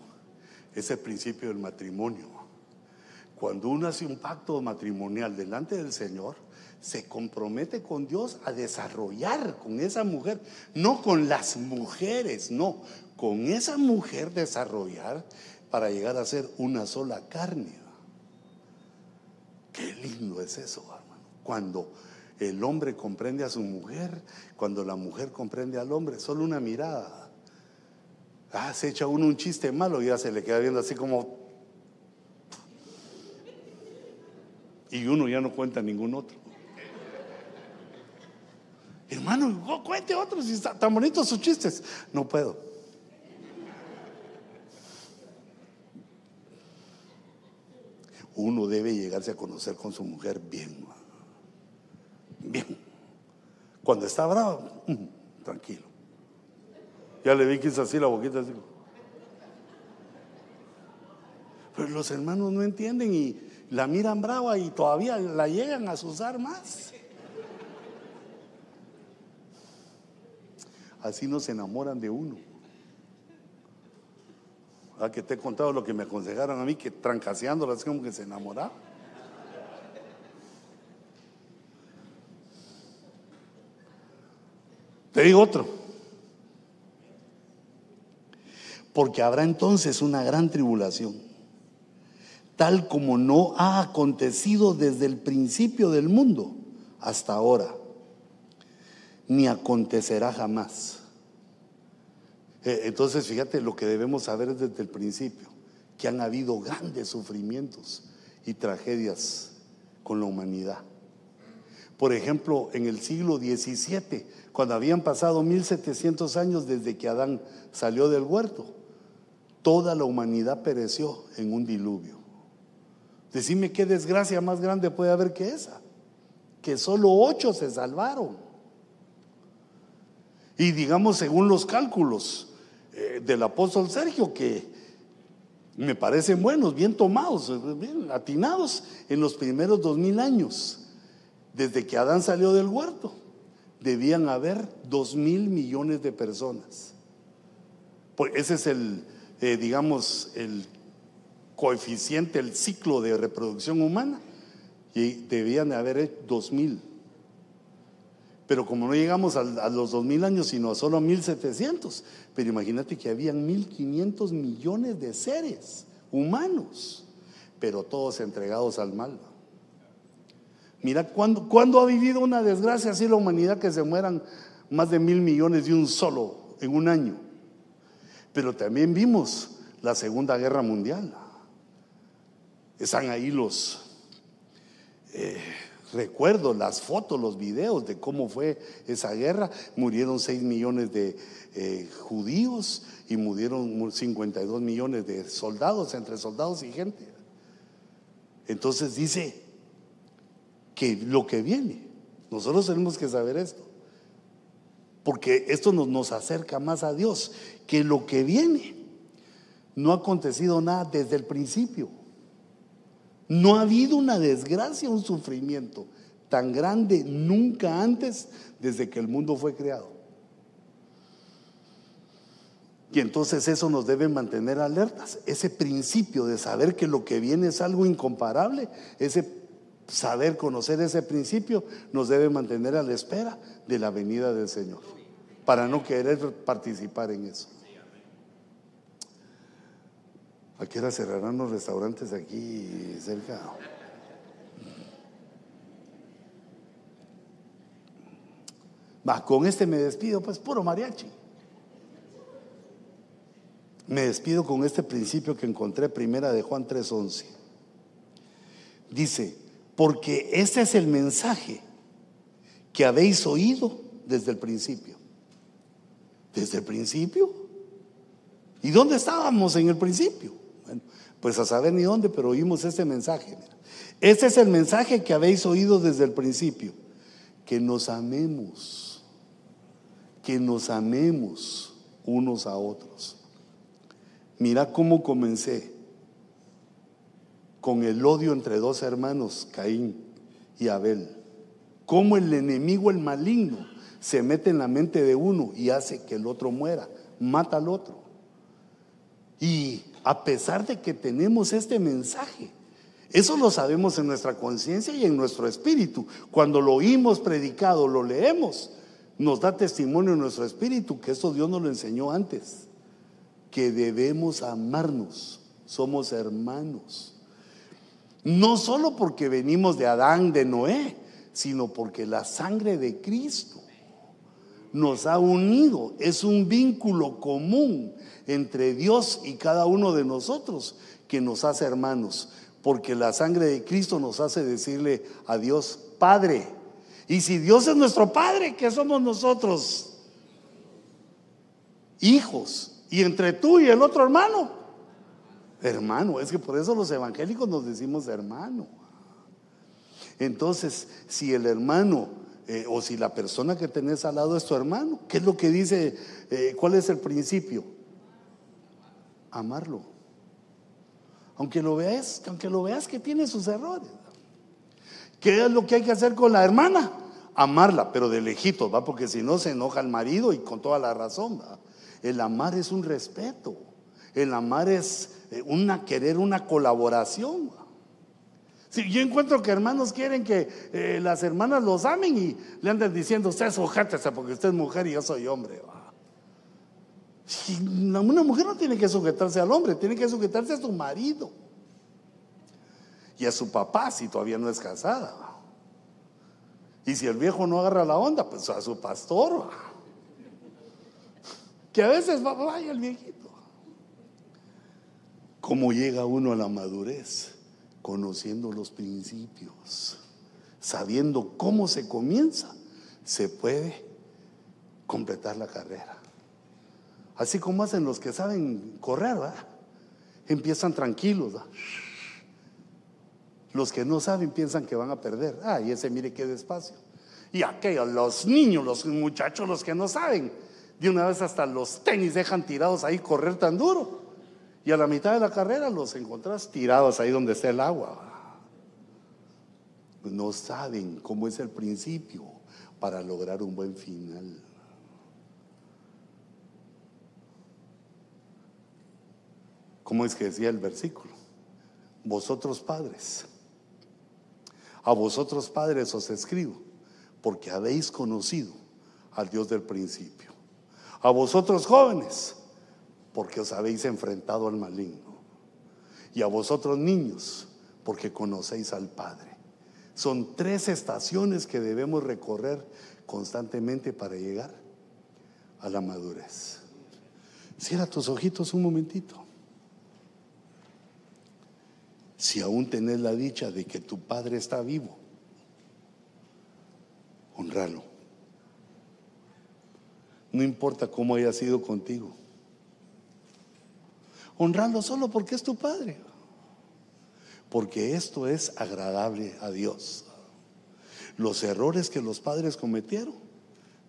es el principio del matrimonio. Cuando uno hace un pacto matrimonial delante del Señor, se compromete con Dios a desarrollar con esa mujer, no con las mujeres, no, con esa mujer desarrollar para llegar a ser una sola carne. Qué lindo es eso, hermano. Cuando el hombre comprende a su mujer, cuando la mujer comprende al hombre, solo una mirada. Ah, se echa uno un chiste malo y ya se le queda viendo así como... Y uno ya no cuenta ningún otro. Hermano, cuente otros, si están tan bonitos sus chistes. No puedo. uno debe llegarse a conocer con su mujer bien. Bien. Cuando está bravo, mm, tranquilo. Ya le vi que es así la boquita así. Pero los hermanos no entienden y la miran brava y todavía la llegan a usar más. Así no se enamoran de uno que te he contado lo que me aconsejaron a mí, que trancaseándolas como que se enamoraba. Te digo otro. Porque habrá entonces una gran tribulación, tal como no ha acontecido desde el principio del mundo hasta ahora, ni acontecerá jamás eh, entonces, fíjate, lo que debemos saber desde el principio, que han habido grandes sufrimientos y tragedias con la humanidad. Por ejemplo, en el siglo XVII, cuando habían pasado 1700 años desde que Adán salió del huerto, toda la humanidad pereció en un diluvio. Decime qué desgracia más grande puede haber que esa, que solo ocho se salvaron. Y digamos, según los cálculos eh, del apóstol Sergio, que me parecen buenos, bien tomados, bien atinados en los primeros dos mil años, desde que Adán salió del huerto, debían haber dos mil millones de personas. Pues ese es el, eh, digamos, el coeficiente, el ciclo de reproducción humana, y debían de haber dos mil. Pero como no llegamos a, los dos mil años, sino a solo 1700, pero imagínate que habían 1500 millones de seres humanos, pero todos entregados al mal. Mira, ¿cuándo, ha vivido una desgracia así la humanidad que se mueran más de mil millones de un solo en un año? Pero también vimos la Segunda Guerra Mundial. Están ahí los eh, recuerdos, las fotos, los videos de cómo fue esa guerra. Murieron 6 millones de eh, judíos y murieron 52 millones de soldados, entre soldados y gente. Entonces dice que lo que viene, nosotros tenemos que saber esto, porque esto nos, nos acerca más a Dios, que lo que viene no ha acontecido nada desde el principio. No ha habido una desgracia, un sufrimiento tan grande nunca antes desde que el mundo fue creado. Y entonces eso nos debe mantener alertas. Ese principio de saber que lo que viene es algo incomparable, ese saber conocer ese principio nos debe mantener a la espera de la venida del Señor, para no querer participar en eso. ¿A qué hora cerrarán los restaurantes aquí cerca? Va, con este me despido, pues puro mariachi. Me despido con este principio que encontré primera de Juan 3:11. Dice, porque este es el mensaje que habéis oído desde el principio. ¿Desde el principio? ¿Y dónde estábamos en el principio? Bueno, pues a saber ni dónde, pero oímos este mensaje. Este es el mensaje que habéis oído desde el principio. Que nos amemos. Que nos amemos unos a otros. Mira cómo comencé con el odio entre dos hermanos, Caín y Abel. Cómo el enemigo, el maligno, se mete en la mente de uno y hace que el otro muera, mata al otro. Y a pesar de que tenemos este mensaje, eso lo sabemos en nuestra conciencia y en nuestro espíritu. Cuando lo oímos predicado, lo leemos, nos da testimonio en nuestro espíritu que eso Dios nos lo enseñó antes, que debemos amarnos, somos hermanos. No solo porque venimos de Adán, de Noé, sino porque la sangre de Cristo nos ha unido. Es un vínculo común entre Dios y cada uno de nosotros que nos hace hermanos. Porque la sangre de Cristo nos hace decirle a Dios, Padre. Y si Dios es nuestro Padre, ¿qué somos nosotros? Hijos. Y entre tú y el otro hermano, Hermano, es que por eso los evangélicos nos decimos hermano. Entonces, si el hermano eh, o si la persona que tenés al lado es tu hermano, ¿qué es lo que dice? Eh, ¿Cuál es el principio? Amarlo. Aunque lo veas, aunque lo veas que tiene sus errores. ¿Qué es lo que hay que hacer con la hermana? Amarla, pero de lejitos, ¿va? Porque si no se enoja el marido y con toda la razón, ¿va? El amar es un respeto. El amar es una querer una colaboración. Yo encuentro que hermanos quieren que eh, las hermanas los amen y le andan diciendo, usted es porque usted es mujer y yo soy hombre. una mujer no tiene que sujetarse al hombre, tiene que sujetarse a su marido y a su papá si todavía no es casada. Y si el viejo no agarra la onda, pues a su pastor. Que a veces vaya el viejito. ¿Cómo llega uno a la madurez? Conociendo los principios. sabiendo cómo se comienza, se puede completar la carrera. Así como hacen los que saben correr, empiezan tranquilos. Los que no saben piensan que van a perder. Ah, y ese mire qué despacio. Y aquellos, los niños, los muchachos, los que no saben, de una vez hasta los tenis dejan tirados ahí correr tan duro. Y a la mitad de la carrera los encontrás tirados ahí donde está el agua. No saben cómo es el principio para lograr un buen final. ¿Cómo es que decía el versículo? Vosotros padres, a vosotros padres os escribo, porque habéis conocido al Dios del principio. A vosotros jóvenes, porque os habéis enfrentado al maligno. Y a vosotros niños, porque conocéis al Padre. Son tres estaciones que debemos recorrer constantemente para llegar a la madurez. Cierra tus ojitos un momentito. Si aún tenés la dicha de que tu Padre está vivo, honralo. No importa cómo haya sido contigo. Honralo solo porque es tu Padre. Porque esto es agradable a Dios. Los errores que los padres cometieron,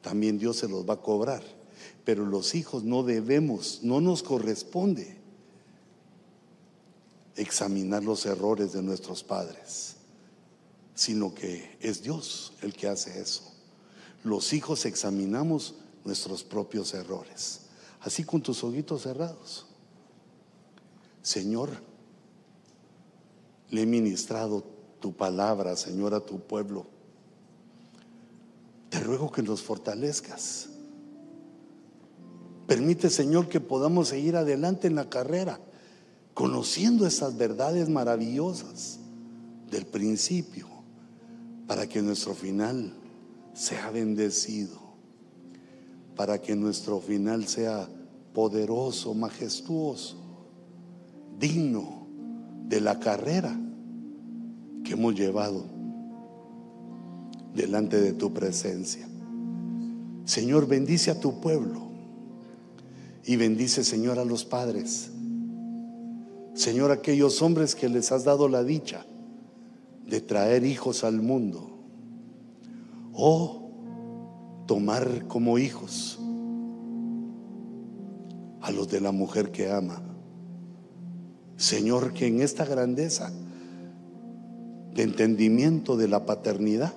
también Dios se los va a cobrar. Pero los hijos no debemos, no nos corresponde examinar los errores de nuestros padres, sino que es Dios el que hace eso. Los hijos examinamos nuestros propios errores. Así con tus ojitos cerrados. Señor, le he ministrado tu palabra, Señor, a tu pueblo. Te ruego que nos fortalezcas. Permite, Señor, que podamos seguir adelante en la carrera, conociendo esas verdades maravillosas del principio, para que nuestro final sea bendecido para que nuestro final sea poderoso, majestuoso, digno de la carrera que hemos llevado delante de tu presencia. Señor, bendice a tu pueblo y bendice, Señor, a los padres. Señor, aquellos hombres que les has dado la dicha de traer hijos al mundo. Oh, tomar como hijos a los de la mujer que ama. Señor, que en esta grandeza de entendimiento de la paternidad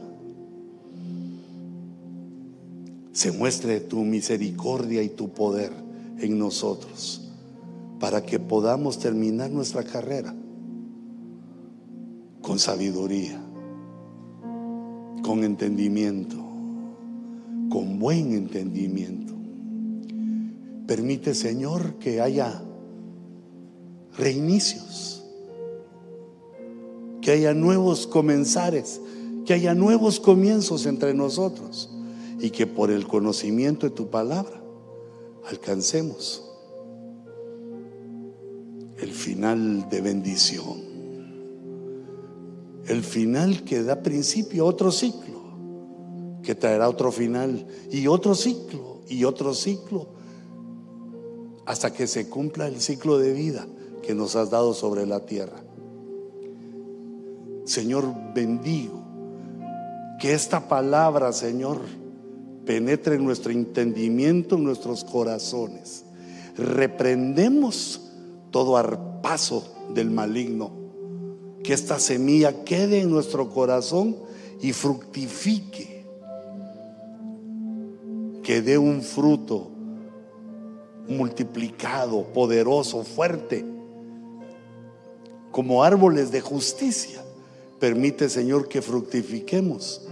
se muestre tu misericordia y tu poder en nosotros para que podamos terminar nuestra carrera con sabiduría, con entendimiento con buen entendimiento. Permite, Señor, que haya reinicios, que haya nuevos comenzares, que haya nuevos comienzos entre nosotros y que por el conocimiento de tu palabra alcancemos el final de bendición, el final que da principio a otro ciclo que traerá otro final y otro ciclo y otro ciclo hasta que se cumpla el ciclo de vida que nos has dado sobre la tierra. Señor, bendigo que esta palabra, Señor, penetre en nuestro entendimiento, en nuestros corazones. Reprendemos todo arpazo del maligno. Que esta semilla quede en nuestro corazón y fructifique que dé un fruto multiplicado, poderoso, fuerte, como árboles de justicia. Permite, Señor, que fructifiquemos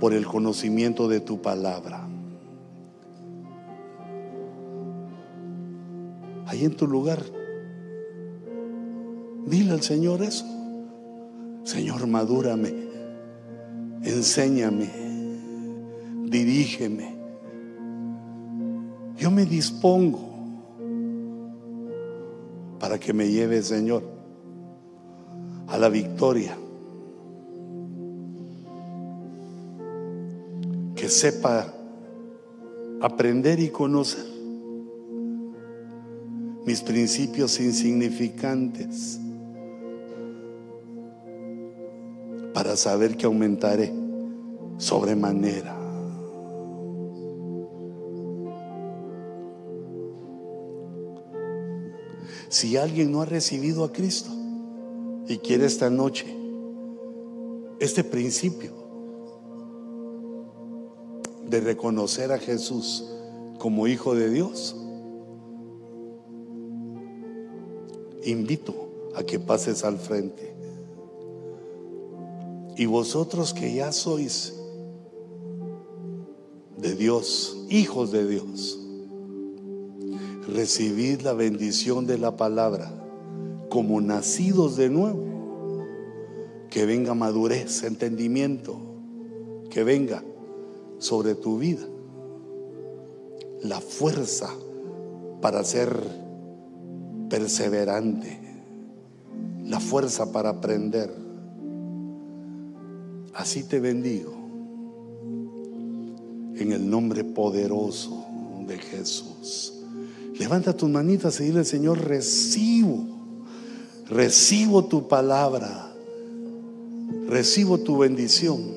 por el conocimiento de tu palabra. Ahí en tu lugar, dile al Señor eso. Señor, madúrame, enséñame, dirígeme. Yo me dispongo para que me lleve, Señor, a la victoria. que sepa aprender y conocer mis principios insignificantes para saber que aumentaré sobremanera. Si alguien no ha recibido a Cristo y quiere esta noche este principio de reconocer a Jesús como Hijo de Dios, invito a que pases al frente. Y vosotros que ya sois de Dios, hijos de Dios, recibid la bendición de la palabra como nacidos de nuevo. Que venga madurez, entendimiento, que venga sobre tu vida la fuerza para ser perseverante, la fuerza para aprender. Así te bendigo en el nombre poderoso de Jesús. Levanta tus manitas y dile, Señor, recibo, recibo tu palabra, recibo tu bendición.